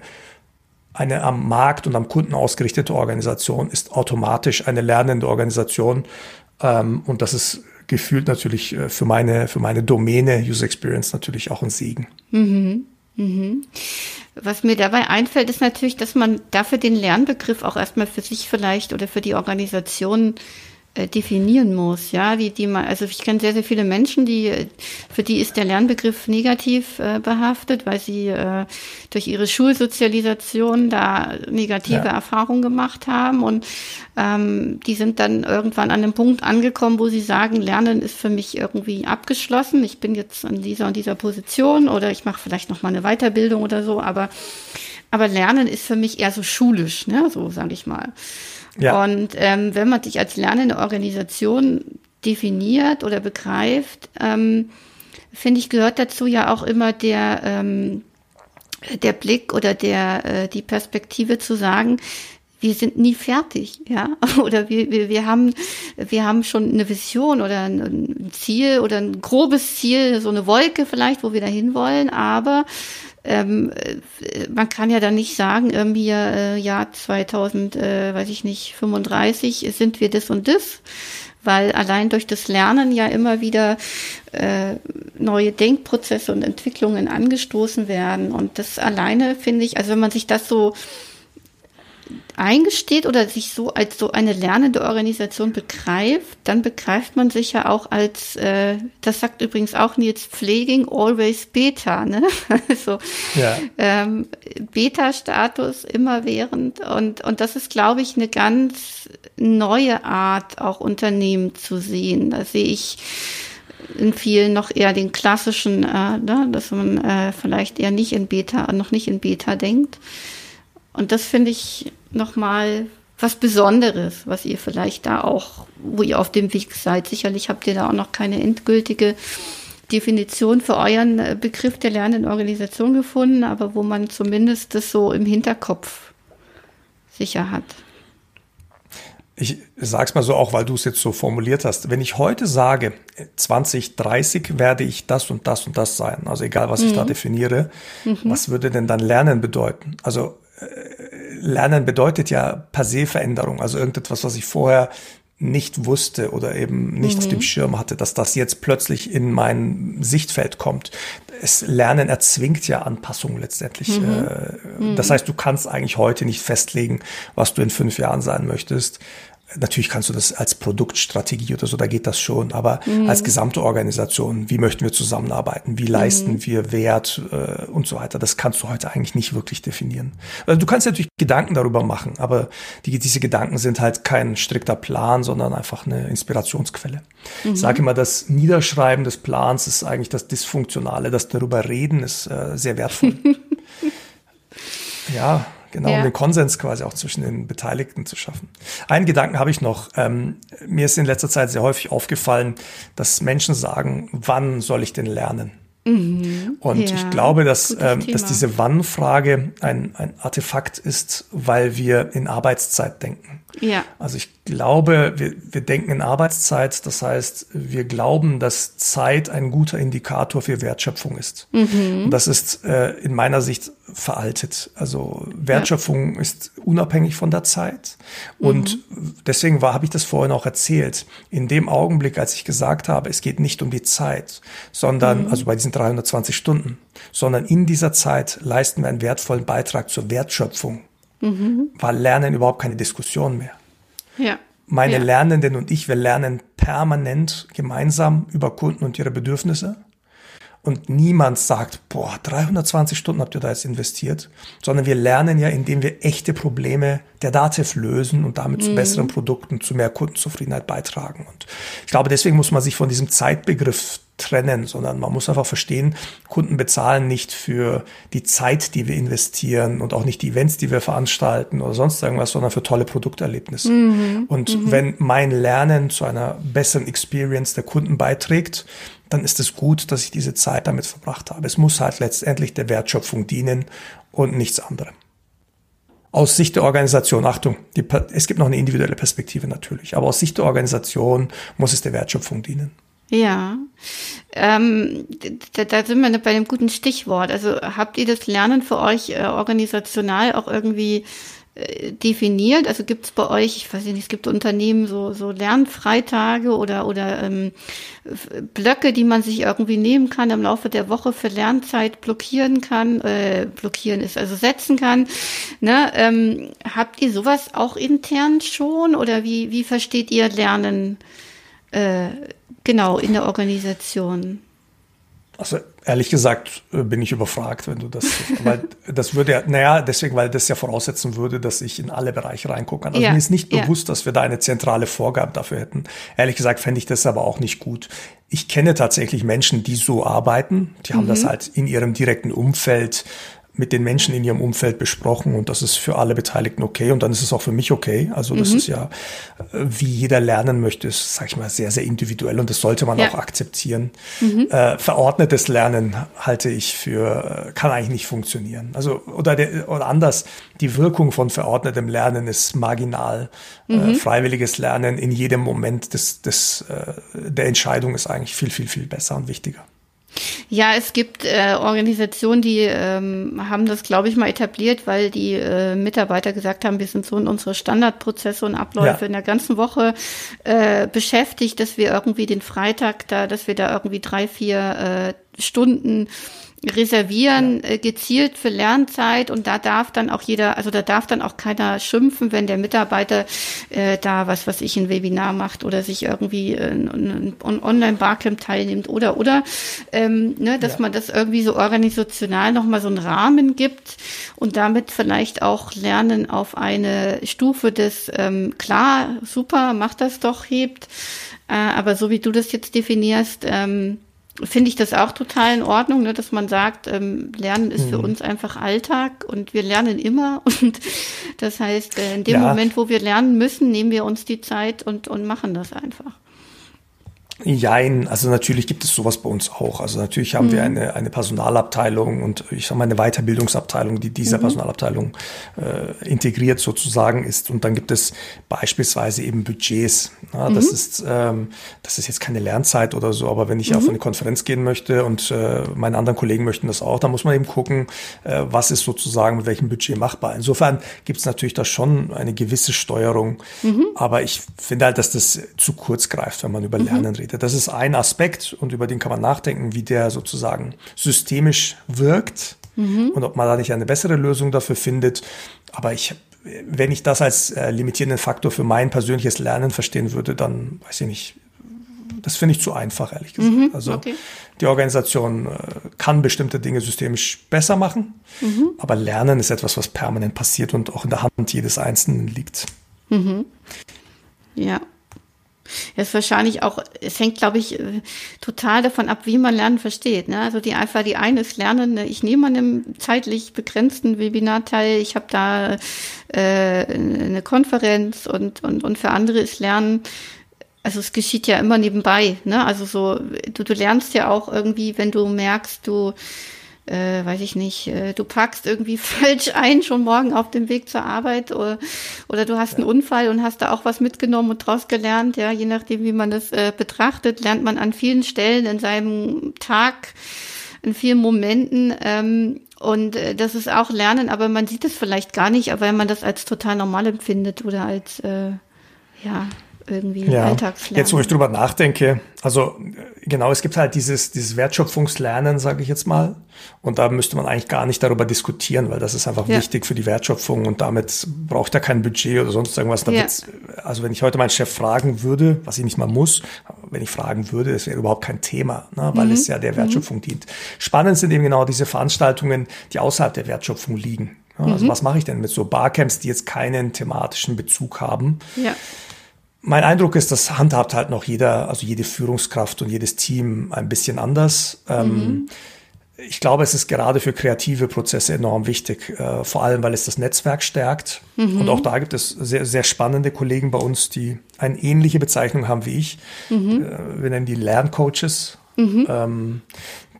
eine am Markt und am Kunden ausgerichtete Organisation ist automatisch eine lernende Organisation. Ähm, und das ist gefühlt natürlich äh, für meine, für meine Domäne User Experience natürlich auch ein Segen. Mhm. Mhm. Was mir dabei einfällt, ist natürlich, dass man dafür den Lernbegriff auch erstmal für sich vielleicht oder für die Organisation definieren muss, ja, wie die man, also ich kenne sehr, sehr viele Menschen, die, für die ist der Lernbegriff negativ äh, behaftet, weil sie äh, durch ihre Schulsozialisation da negative ja. Erfahrungen gemacht haben und ähm, die sind dann irgendwann an einem Punkt angekommen, wo sie sagen, Lernen ist für mich irgendwie abgeschlossen, ich bin jetzt an dieser und dieser Position oder ich mache vielleicht noch mal eine Weiterbildung oder so, aber aber Lernen ist für mich eher so schulisch, ne, so sage ich mal. Ja. Und ähm, wenn man sich als lernende Organisation definiert oder begreift, ähm, finde ich, gehört dazu ja auch immer der, ähm, der Blick oder der, äh, die Perspektive zu sagen, wir sind nie fertig, ja, oder wir, wir, wir haben, wir haben schon eine Vision oder ein Ziel oder ein grobes Ziel, so eine Wolke vielleicht, wo wir dahin wollen, aber ähm, äh, man kann ja dann nicht sagen, irgendwie äh, Jahr 2000, äh, weiß ich nicht, 35 sind wir das und das, weil allein durch das Lernen ja immer wieder äh, neue Denkprozesse und Entwicklungen angestoßen werden. Und das alleine finde ich, also wenn man sich das so eingesteht oder sich so als so eine lernende Organisation begreift, dann begreift man sich ja auch als, äh, das sagt übrigens auch Nils Pfleging, always Beta, ne? Also ja. ähm, Beta-Status immerwährend und, und das ist, glaube ich, eine ganz neue Art, auch Unternehmen zu sehen. Da sehe ich in vielen noch eher den klassischen, äh, ne, dass man äh, vielleicht eher nicht in Beta, noch nicht in Beta denkt. Und das finde ich nochmal was Besonderes, was ihr vielleicht da auch, wo ihr auf dem Weg seid. Sicherlich habt ihr da auch noch keine endgültige Definition für euren äh, Begriff der lernenden Organisation gefunden, aber wo man zumindest das so im Hinterkopf sicher hat. Ich sag's mal so auch, weil du es jetzt so formuliert hast. Wenn ich heute sage, 2030 werde ich das und das und das sein, also egal was mhm. ich da mhm. definiere, mhm. was würde denn dann Lernen bedeuten? Also Lernen bedeutet ja per se Veränderung, also irgendetwas, was ich vorher nicht wusste oder eben nicht mhm. auf dem mhm. Schirm hatte, dass das jetzt plötzlich in mein Sichtfeld kommt. Das Lernen erzwingt ja Anpassungen letztendlich. Mhm. Äh, mhm. Das heißt, du kannst eigentlich heute nicht festlegen, was du in fünf Jahren sein möchtest. Natürlich kannst du das als Produktstrategie oder so, da geht das schon, aber mhm. als gesamte Organisation, wie möchten wir zusammenarbeiten, wie leisten mhm. wir Wert äh, und so weiter, das kannst du heute eigentlich nicht wirklich definieren. Also du kannst natürlich Gedanken darüber machen, aber die, diese Gedanken sind halt kein strikter Plan, sondern einfach eine Inspirationsquelle. Mhm. Ich sage immer, das Niederschreiben des Plans ist eigentlich das Dysfunktionale, das darüber reden ist äh, sehr wertvoll. ja, Genau, ja. um den Konsens quasi auch zwischen den Beteiligten zu schaffen. Einen Gedanken habe ich noch. Ähm, mir ist in letzter Zeit sehr häufig aufgefallen, dass Menschen sagen, wann soll ich denn lernen? Mhm. Und ja, ich glaube, dass, ähm, dass diese Wann-Frage ein, ein Artefakt ist, weil wir in Arbeitszeit denken. Ja. Also ich glaube, wir, wir denken in Arbeitszeit, das heißt, wir glauben, dass Zeit ein guter Indikator für Wertschöpfung ist. Mhm. Und das ist äh, in meiner Sicht veraltet. Also Wertschöpfung ja. ist unabhängig von der Zeit. Und mhm. deswegen war, habe ich das vorhin auch erzählt. In dem Augenblick, als ich gesagt habe, es geht nicht um die Zeit, sondern, mhm. also bei diesen 320 Stunden, sondern in dieser Zeit leisten wir einen wertvollen Beitrag zur Wertschöpfung mhm. war Lernen überhaupt keine Diskussion mehr. Ja. Meine ja. Lernenden und ich, wir lernen permanent gemeinsam über Kunden und ihre Bedürfnisse. Und niemand sagt, boah, 320 Stunden habt ihr da jetzt investiert, sondern wir lernen ja, indem wir echte Probleme der Dativ lösen und damit mhm. zu besseren Produkten, zu mehr Kundenzufriedenheit beitragen. Und ich glaube, deswegen muss man sich von diesem Zeitbegriff trennen, sondern man muss einfach verstehen, Kunden bezahlen nicht für die Zeit, die wir investieren und auch nicht die Events, die wir veranstalten oder sonst irgendwas, sondern für tolle Produkterlebnisse. Mhm. Und mhm. wenn mein Lernen zu einer besseren Experience der Kunden beiträgt, dann ist es gut, dass ich diese Zeit damit verbracht habe. Es muss halt letztendlich der Wertschöpfung dienen und nichts anderem. Aus Sicht der Organisation, Achtung, die, es gibt noch eine individuelle Perspektive natürlich, aber aus Sicht der Organisation muss es der Wertschöpfung dienen. Ja, ähm, da, da sind wir bei einem guten Stichwort. Also habt ihr das Lernen für euch äh, organisational auch irgendwie definiert? Also gibt es bei euch, ich weiß nicht, es gibt Unternehmen so, so Lernfreitage oder, oder ähm, Blöcke, die man sich irgendwie nehmen kann im Laufe der Woche für Lernzeit blockieren kann, äh, blockieren ist, also setzen kann. Ne? Ähm, habt ihr sowas auch intern schon oder wie, wie versteht ihr Lernen äh, genau in der Organisation? Also ehrlich gesagt äh, bin ich überfragt, wenn du das, weil das würde ja, naja, deswegen, weil das ja voraussetzen würde, dass ich in alle Bereiche reingucken kann. Also ja, mir ist nicht bewusst, ja. dass wir da eine zentrale Vorgabe dafür hätten. Ehrlich gesagt fände ich das aber auch nicht gut. Ich kenne tatsächlich Menschen, die so arbeiten. Die haben mhm. das halt in ihrem direkten Umfeld mit den Menschen in ihrem Umfeld besprochen und das ist für alle Beteiligten okay und dann ist es auch für mich okay. Also das mhm. ist ja, äh, wie jeder lernen möchte, ist, sag ich mal, sehr, sehr individuell und das sollte man ja. auch akzeptieren. Mhm. Äh, verordnetes Lernen halte ich für, äh, kann eigentlich nicht funktionieren. Also, oder, der, oder anders, die Wirkung von verordnetem Lernen ist marginal. Äh, mhm. Äh, freiwilliges Lernen in jedem Moment des, des, der Entscheidung ist eigentlich viel, viel, viel besser und wichtiger. Ja, es gibt äh, Organisationen, die ähm, haben das, glaube ich, mal etabliert, weil die äh, Mitarbeiter gesagt haben, wir sind so in unsere Standardprozesse und Abläufe ja. in der ganzen Woche äh, beschäftigt, dass wir irgendwie den Freitag da, dass wir da irgendwie drei, vier äh, Stunden reservieren, ja. äh, gezielt für Lernzeit und da darf dann auch jeder, also da darf dann auch keiner schimpfen, wenn der Mitarbeiter äh, da was, was ich ein Webinar macht oder sich irgendwie äh, ein, ein Online-Barcamp teilnimmt oder oder ähm, ne, dass ja. man das irgendwie so organisational nochmal so einen Rahmen gibt und damit vielleicht auch Lernen auf eine Stufe des ähm, klar, super, macht das doch, hebt. Äh, aber so wie du das jetzt definierst, ähm, finde ich das auch total in Ordnung, ne, dass man sagt, ähm, Lernen ist mhm. für uns einfach Alltag und wir lernen immer. Und das heißt, äh, in dem ja. Moment, wo wir lernen müssen, nehmen wir uns die Zeit und, und machen das einfach. Jein, also natürlich gibt es sowas bei uns auch. Also natürlich haben mhm. wir eine, eine Personalabteilung und ich sage mal eine Weiterbildungsabteilung, die dieser mhm. Personalabteilung äh, integriert sozusagen ist. Und dann gibt es beispielsweise eben Budgets. Ja, mhm. das ist ähm, das ist jetzt keine Lernzeit oder so, aber wenn ich auf mhm. eine Konferenz gehen möchte und äh, meine anderen Kollegen möchten das auch, dann muss man eben gucken, äh, was ist sozusagen mit welchem Budget machbar. Insofern gibt es natürlich da schon eine gewisse Steuerung. Mhm. Aber ich finde halt, dass das zu kurz greift, wenn man über mhm. Lernen redet. Das ist ein Aspekt und über den kann man nachdenken, wie der sozusagen systemisch wirkt mhm. und ob man da nicht eine bessere Lösung dafür findet. Aber ich, wenn ich das als äh, limitierenden Faktor für mein persönliches Lernen verstehen würde, dann weiß ich nicht. Das finde ich zu einfach, ehrlich gesagt. Mhm, also okay. die Organisation äh, kann bestimmte Dinge systemisch besser machen, mhm. aber Lernen ist etwas, was permanent passiert und auch in der Hand jedes Einzelnen liegt. Mhm. Ja, das ist wahrscheinlich auch, es hängt, glaube ich, äh, total davon ab, wie man Lernen versteht. Ne? Also die einfach, die eine ist Lernen, ne? ich nehme an einem zeitlich begrenzten Webinar teil, ich habe da äh, eine Konferenz und, und, und für andere ist Lernen, also es geschieht ja immer nebenbei. Ne? Also so, du, du lernst ja auch irgendwie, wenn du merkst, du äh, weiß ich nicht, äh, du packst irgendwie falsch ein, schon morgen auf dem Weg zur Arbeit oder, oder du hast ja. einen Unfall und hast da auch was mitgenommen und draus gelernt, ja, je nachdem, wie man das äh, betrachtet, lernt man an vielen Stellen in seinem Tag, in vielen Momenten, ähm, und äh, das ist auch Lernen, aber man sieht es vielleicht gar nicht, weil man das als total normal empfindet oder als, äh, ja, irgendwie ja. Alltagslernen. Jetzt, wo ich drüber nachdenke, also genau, es gibt halt dieses, dieses Wertschöpfungslernen, sage ich jetzt mal. Und da müsste man eigentlich gar nicht darüber diskutieren, weil das ist einfach ja. wichtig für die Wertschöpfung und damit braucht er kein Budget oder sonst irgendwas. Ja. Also wenn ich heute meinen Chef fragen würde, was ich nicht mal muss, wenn ich fragen würde, das wäre überhaupt kein Thema, ne, weil mhm. es ja der mhm. Wertschöpfung mhm. dient. Spannend sind eben genau diese Veranstaltungen, die außerhalb der Wertschöpfung liegen. also mhm. was mache ich denn mit so Barcamps, die jetzt keinen thematischen Bezug haben? Ja. Mein Eindruck ist, das handhabt halt noch jeder, also jede Führungskraft und jedes Team ein bisschen anders. Ähm, mhm. Ich glaube, es ist gerade für kreative Prozesse enorm wichtig, äh, vor allem weil es das Netzwerk stärkt. Mhm. Und auch da gibt es sehr, sehr spannende Kollegen bei uns, die eine ähnliche Bezeichnung haben wie ich. Mhm. Äh, wir nennen die Lerncoaches, mhm. ähm,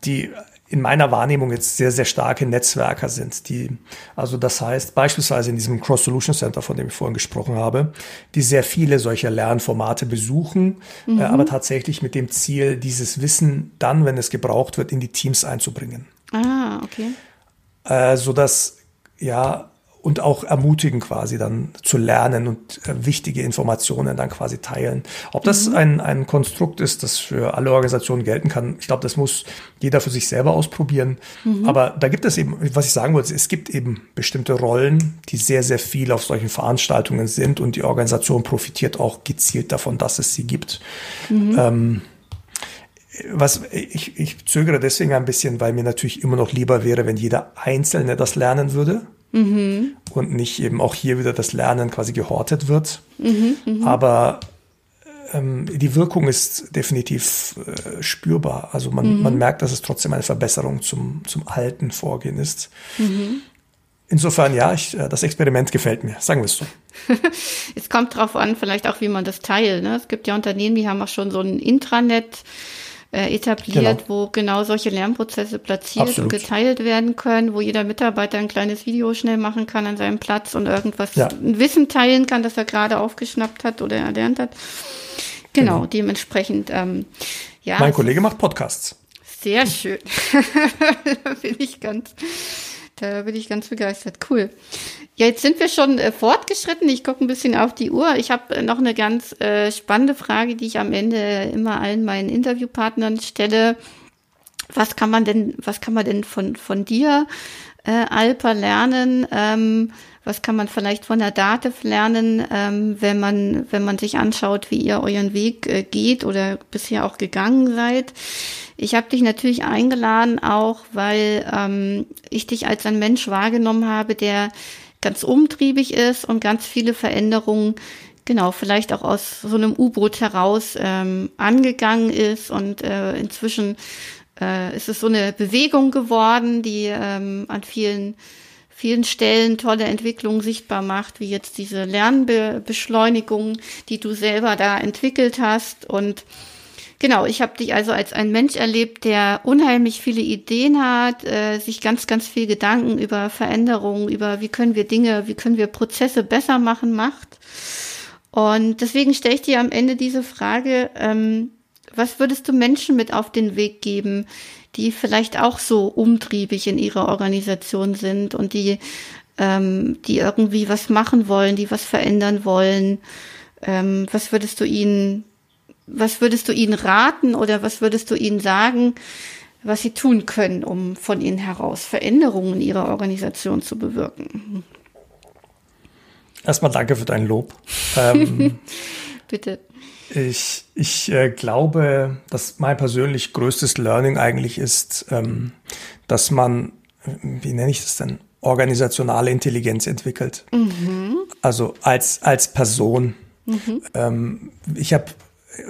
die in meiner Wahrnehmung jetzt sehr, sehr starke Netzwerker sind, die, also das heißt beispielsweise in diesem Cross Solution Center, von dem ich vorhin gesprochen habe, die sehr viele solcher Lernformate besuchen, äh, mhm. äh, aber tatsächlich mit dem Ziel, dieses Wissen dann, wenn es gebraucht wird, in die Teams einzubringen. Ah, okay. Äh, so dass ja und auch ermutigen quasi dann zu lernen und äh, wichtige Informationen dann quasi teilen. Ob das mhm. ein, ein Konstrukt ist, das für alle Organisationen gelten kann, ich glaube, das muss jeder für sich selber ausprobieren. Mhm. Aber da gibt es eben, was ich sagen wollte, es gibt eben bestimmte Rollen, die sehr, sehr viel auf solchen Veranstaltungen sind und die Organisation profitiert auch gezielt davon, dass es sie gibt. Mhm. Ähm, was ich, ich zögere deswegen ein bisschen, weil mir natürlich immer noch lieber wäre, wenn jeder Einzelne das lernen würde mhm. und nicht eben auch hier wieder das Lernen quasi gehortet wird. Mhm, mh. Aber ähm, die Wirkung ist definitiv äh, spürbar. Also man, mhm. man merkt, dass es trotzdem eine Verbesserung zum, zum alten Vorgehen ist. Mhm. Insofern, ja, ich, äh, das Experiment gefällt mir, sagen wir es so. es kommt drauf an, vielleicht auch, wie man das teilt. Ne? Es gibt ja Unternehmen, die haben auch schon so ein Intranet äh, etabliert, genau. wo genau solche Lernprozesse platziert Absolut. und geteilt werden können, wo jeder Mitarbeiter ein kleines Video schnell machen kann an seinem Platz und irgendwas ja. ein Wissen teilen kann, das er gerade aufgeschnappt hat oder erlernt hat. Genau, genau. dementsprechend. Ähm, ja. Mein Kollege macht Podcasts. Sehr schön. da bin ich ganz, da bin ich ganz begeistert. Cool. Ja, jetzt sind wir schon äh, fortgeschritten. Ich gucke ein bisschen auf die Uhr. Ich habe äh, noch eine ganz äh, spannende Frage, die ich am Ende immer allen meinen Interviewpartnern stelle. Was kann man denn, was kann man denn von, von dir, äh, Alper, lernen? Ähm, was kann man vielleicht von der Dativ lernen, ähm, wenn man, wenn man sich anschaut, wie ihr euren Weg äh, geht oder bisher auch gegangen seid? Ich habe dich natürlich eingeladen, auch weil ähm, ich dich als ein Mensch wahrgenommen habe, der ganz umtriebig ist und ganz viele Veränderungen, genau, vielleicht auch aus so einem U-Boot heraus ähm, angegangen ist und äh, inzwischen äh, ist es so eine Bewegung geworden, die ähm, an vielen vielen Stellen tolle Entwicklungen sichtbar macht, wie jetzt diese Lernbeschleunigung, die du selber da entwickelt hast und Genau, ich habe dich also als ein Mensch erlebt, der unheimlich viele Ideen hat, äh, sich ganz, ganz viel Gedanken über Veränderungen, über wie können wir Dinge, wie können wir Prozesse besser machen macht. Und deswegen stelle ich dir am Ende diese Frage, ähm, was würdest du Menschen mit auf den Weg geben, die vielleicht auch so umtriebig in ihrer Organisation sind und die, ähm, die irgendwie was machen wollen, die was verändern wollen? Ähm, was würdest du ihnen was würdest du ihnen raten oder was würdest du ihnen sagen, was sie tun können, um von ihnen heraus Veränderungen in ihrer Organisation zu bewirken? Erstmal danke für dein Lob. Ähm, Bitte. Ich, ich äh, glaube, dass mein persönlich größtes Learning eigentlich ist, ähm, dass man, wie nenne ich das denn, organisationale Intelligenz entwickelt. Mhm. Also als, als Person. Mhm. Ähm, ich habe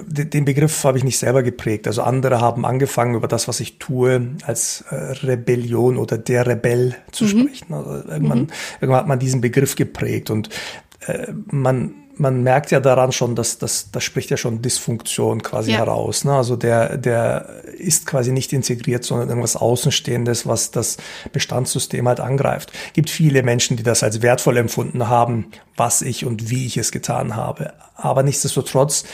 den Begriff habe ich nicht selber geprägt. Also andere haben angefangen, über das, was ich tue, als äh, Rebellion oder der Rebell zu mhm. sprechen. Also irgendwann, mhm. irgendwann hat man diesen Begriff geprägt und äh, man man merkt ja daran schon, dass das, das spricht ja schon Dysfunktion quasi ja. heraus. Ne? Also der, der ist quasi nicht integriert, sondern irgendwas Außenstehendes, was das Bestandssystem halt angreift. Gibt viele Menschen, die das als wertvoll empfunden haben, was ich und wie ich es getan habe. Aber nichtsdestotrotz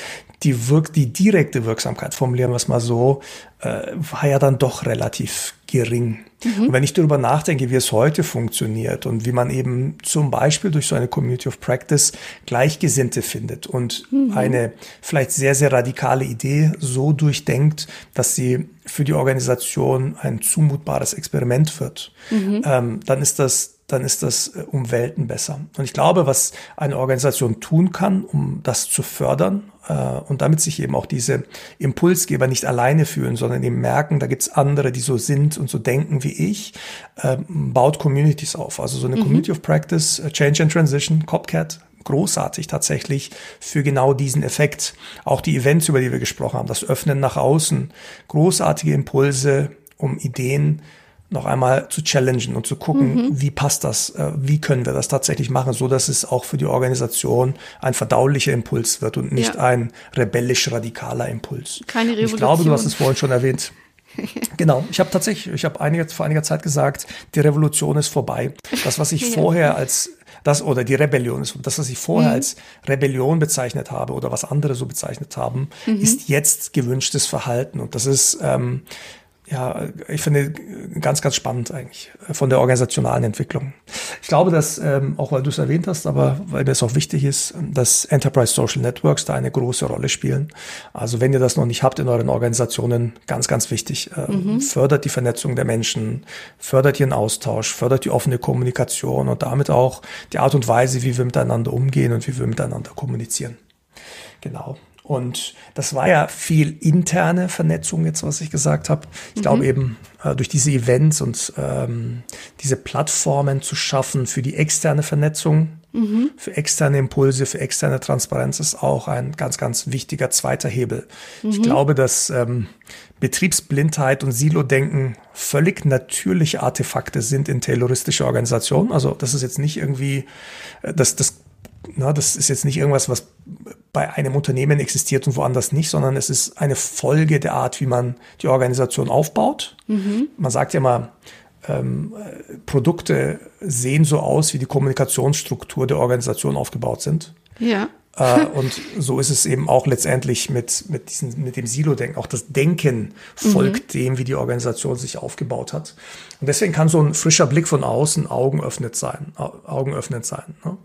die, wirk die direkte Wirksamkeit, formulieren wir es mal so, äh, war ja dann doch relativ gering. Mhm. Und wenn ich darüber nachdenke, wie es heute funktioniert und wie man eben zum Beispiel durch so eine Community of Practice Gleichgesinnte findet und mhm. eine vielleicht sehr, sehr radikale Idee so durchdenkt, dass sie für die Organisation ein zumutbares Experiment wird, mhm. ähm, dann ist das dann ist das äh, um Welten besser. Und ich glaube, was eine Organisation tun kann, um das zu fördern äh, und damit sich eben auch diese Impulsgeber nicht alleine fühlen, sondern eben merken, da gibt's andere, die so sind und so denken wie ich, äh, baut Communities auf. Also so eine mhm. Community of Practice, äh, Change and Transition, Copcat, großartig tatsächlich für genau diesen Effekt. Auch die Events, über die wir gesprochen haben, das Öffnen nach außen, großartige Impulse, um Ideen noch einmal zu challengen und zu gucken, mhm. wie passt das, äh, wie können wir das tatsächlich machen, so dass es auch für die Organisation ein verdaulicher Impuls wird und nicht ja. ein rebellisch radikaler Impuls. Keine Revolution. Und ich glaube, du hast es vorhin schon erwähnt. genau, ich habe tatsächlich, ich habe einige, vor einiger Zeit gesagt, die Revolution ist vorbei. Das, was ich ja. vorher als das oder die Rebellion ist, das, was ich vorher mhm. als Rebellion bezeichnet habe oder was andere so bezeichnet haben, mhm. ist jetzt gewünschtes Verhalten und das ist ähm, ja, ich finde ganz, ganz spannend eigentlich äh, von der organisationalen Entwicklung. Ich glaube, dass, ähm, auch weil du es erwähnt hast, aber weil mir es auch wichtig ist, dass Enterprise Social Networks da eine große Rolle spielen. Also wenn ihr das noch nicht habt in euren Organisationen, ganz, ganz wichtig, äh, mhm. fördert die Vernetzung der Menschen, fördert ihren Austausch, fördert die offene Kommunikation und damit auch die Art und Weise, wie wir miteinander umgehen und wie wir miteinander kommunizieren. Genau. Und das war ja viel interne Vernetzung jetzt, was ich gesagt habe. Ich mhm. glaube eben äh, durch diese Events und ähm, diese Plattformen zu schaffen für die externe Vernetzung, mhm. für externe Impulse, für externe Transparenz ist auch ein ganz, ganz wichtiger zweiter Hebel. Mhm. Ich glaube, dass ähm, Betriebsblindheit und Silo-Denken völlig natürliche Artefakte sind in terroristische Organisationen. Also das ist jetzt nicht irgendwie, äh, das, das na, das ist jetzt nicht irgendwas, was bei einem Unternehmen existiert und woanders nicht, sondern es ist eine Folge der Art, wie man die Organisation aufbaut. Mhm. Man sagt ja mal, ähm, Produkte sehen so aus, wie die Kommunikationsstruktur der Organisation aufgebaut sind. Ja. Äh, und so ist es eben auch letztendlich mit, mit, diesen, mit dem Silo-Denken. Auch das Denken folgt mhm. dem, wie die Organisation sich aufgebaut hat. Und deswegen kann so ein frischer Blick von außen Augen öffnet sein, Augen öffnend sein. Ne?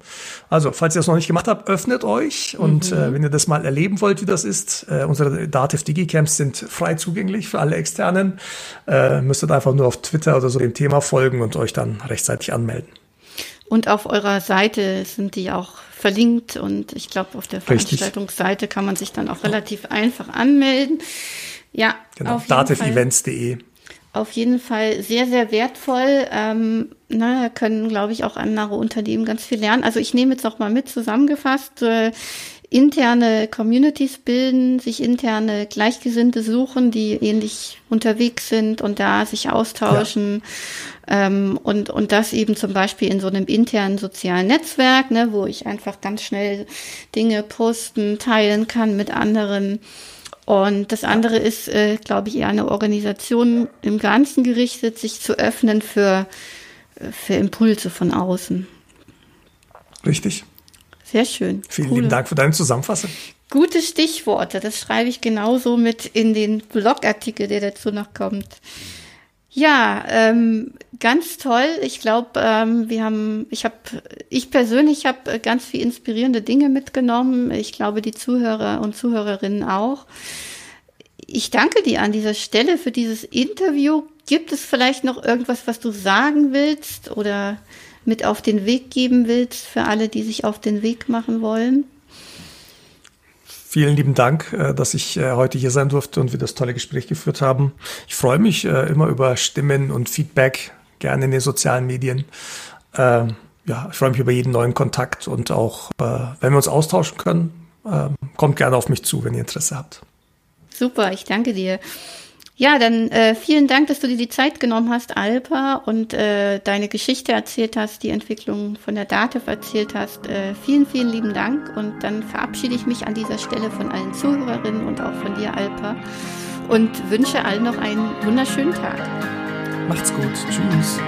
Also, falls ihr das noch nicht gemacht habt, öffnet euch. Und mhm. äh, wenn ihr das mal erleben wollt, wie das ist, äh, unsere Dativ Digi-Camps sind frei zugänglich für alle Externen. Äh, müsstet einfach nur auf Twitter oder so dem Thema folgen und euch dann rechtzeitig anmelden. Und auf eurer Seite sind die auch verlinkt und ich glaube, auf der Veranstaltungsseite kann man sich dann auch relativ einfach anmelden. Ja, genau. dativevents.de. Auf jeden Fall sehr, sehr wertvoll. Ähm, na, da können, glaube ich, auch andere Unternehmen ganz viel lernen. Also ich nehme jetzt auch mal mit zusammengefasst. Äh, interne Communities bilden, sich interne Gleichgesinnte suchen, die ähnlich unterwegs sind und da sich austauschen. Ja. Ähm, und, und das eben zum Beispiel in so einem internen sozialen Netzwerk, ne, wo ich einfach ganz schnell Dinge posten, teilen kann mit anderen. Und das andere ist, äh, glaube ich, eher eine Organisation im Ganzen gerichtet, sich zu öffnen für, für Impulse von außen. Richtig. Sehr schön. Vielen Coole. lieben Dank für deine Zusammenfassung. Gute Stichworte, das schreibe ich genauso mit in den Blogartikel, der dazu noch kommt. Ja, ähm, ganz toll. Ich glaube, ähm, wir haben, ich habe, ich persönlich habe ganz viel inspirierende Dinge mitgenommen. Ich glaube, die Zuhörer und Zuhörerinnen auch. Ich danke dir an dieser Stelle für dieses Interview. Gibt es vielleicht noch irgendwas, was du sagen willst oder mit auf den Weg geben willst für alle, die sich auf den Weg machen wollen? Vielen lieben Dank, äh, dass ich äh, heute hier sein durfte und wir das tolle Gespräch geführt haben. Ich freue mich äh, immer über Stimmen und Feedback, gerne in den sozialen Medien. Ähm, ja, ich freue mich über jeden neuen Kontakt und auch, wenn wir uns austauschen können, kommt gerne auf mich zu, wenn ihr Interesse habt. Super, ich danke dir. Ja, dann äh, vielen Dank, dass du dir die Zeit genommen hast, Alpa, und äh, deine Geschichte erzählt hast, die Entwicklung von der DATEV erzählt hast. Äh, vielen, vielen lieben Dank. Und dann verabschiede ich mich an dieser Stelle von allen Zuhörerinnen und auch von dir, Alpa, und wünsche allen noch einen wunderschönen Tag. Macht's gut. Tschüss.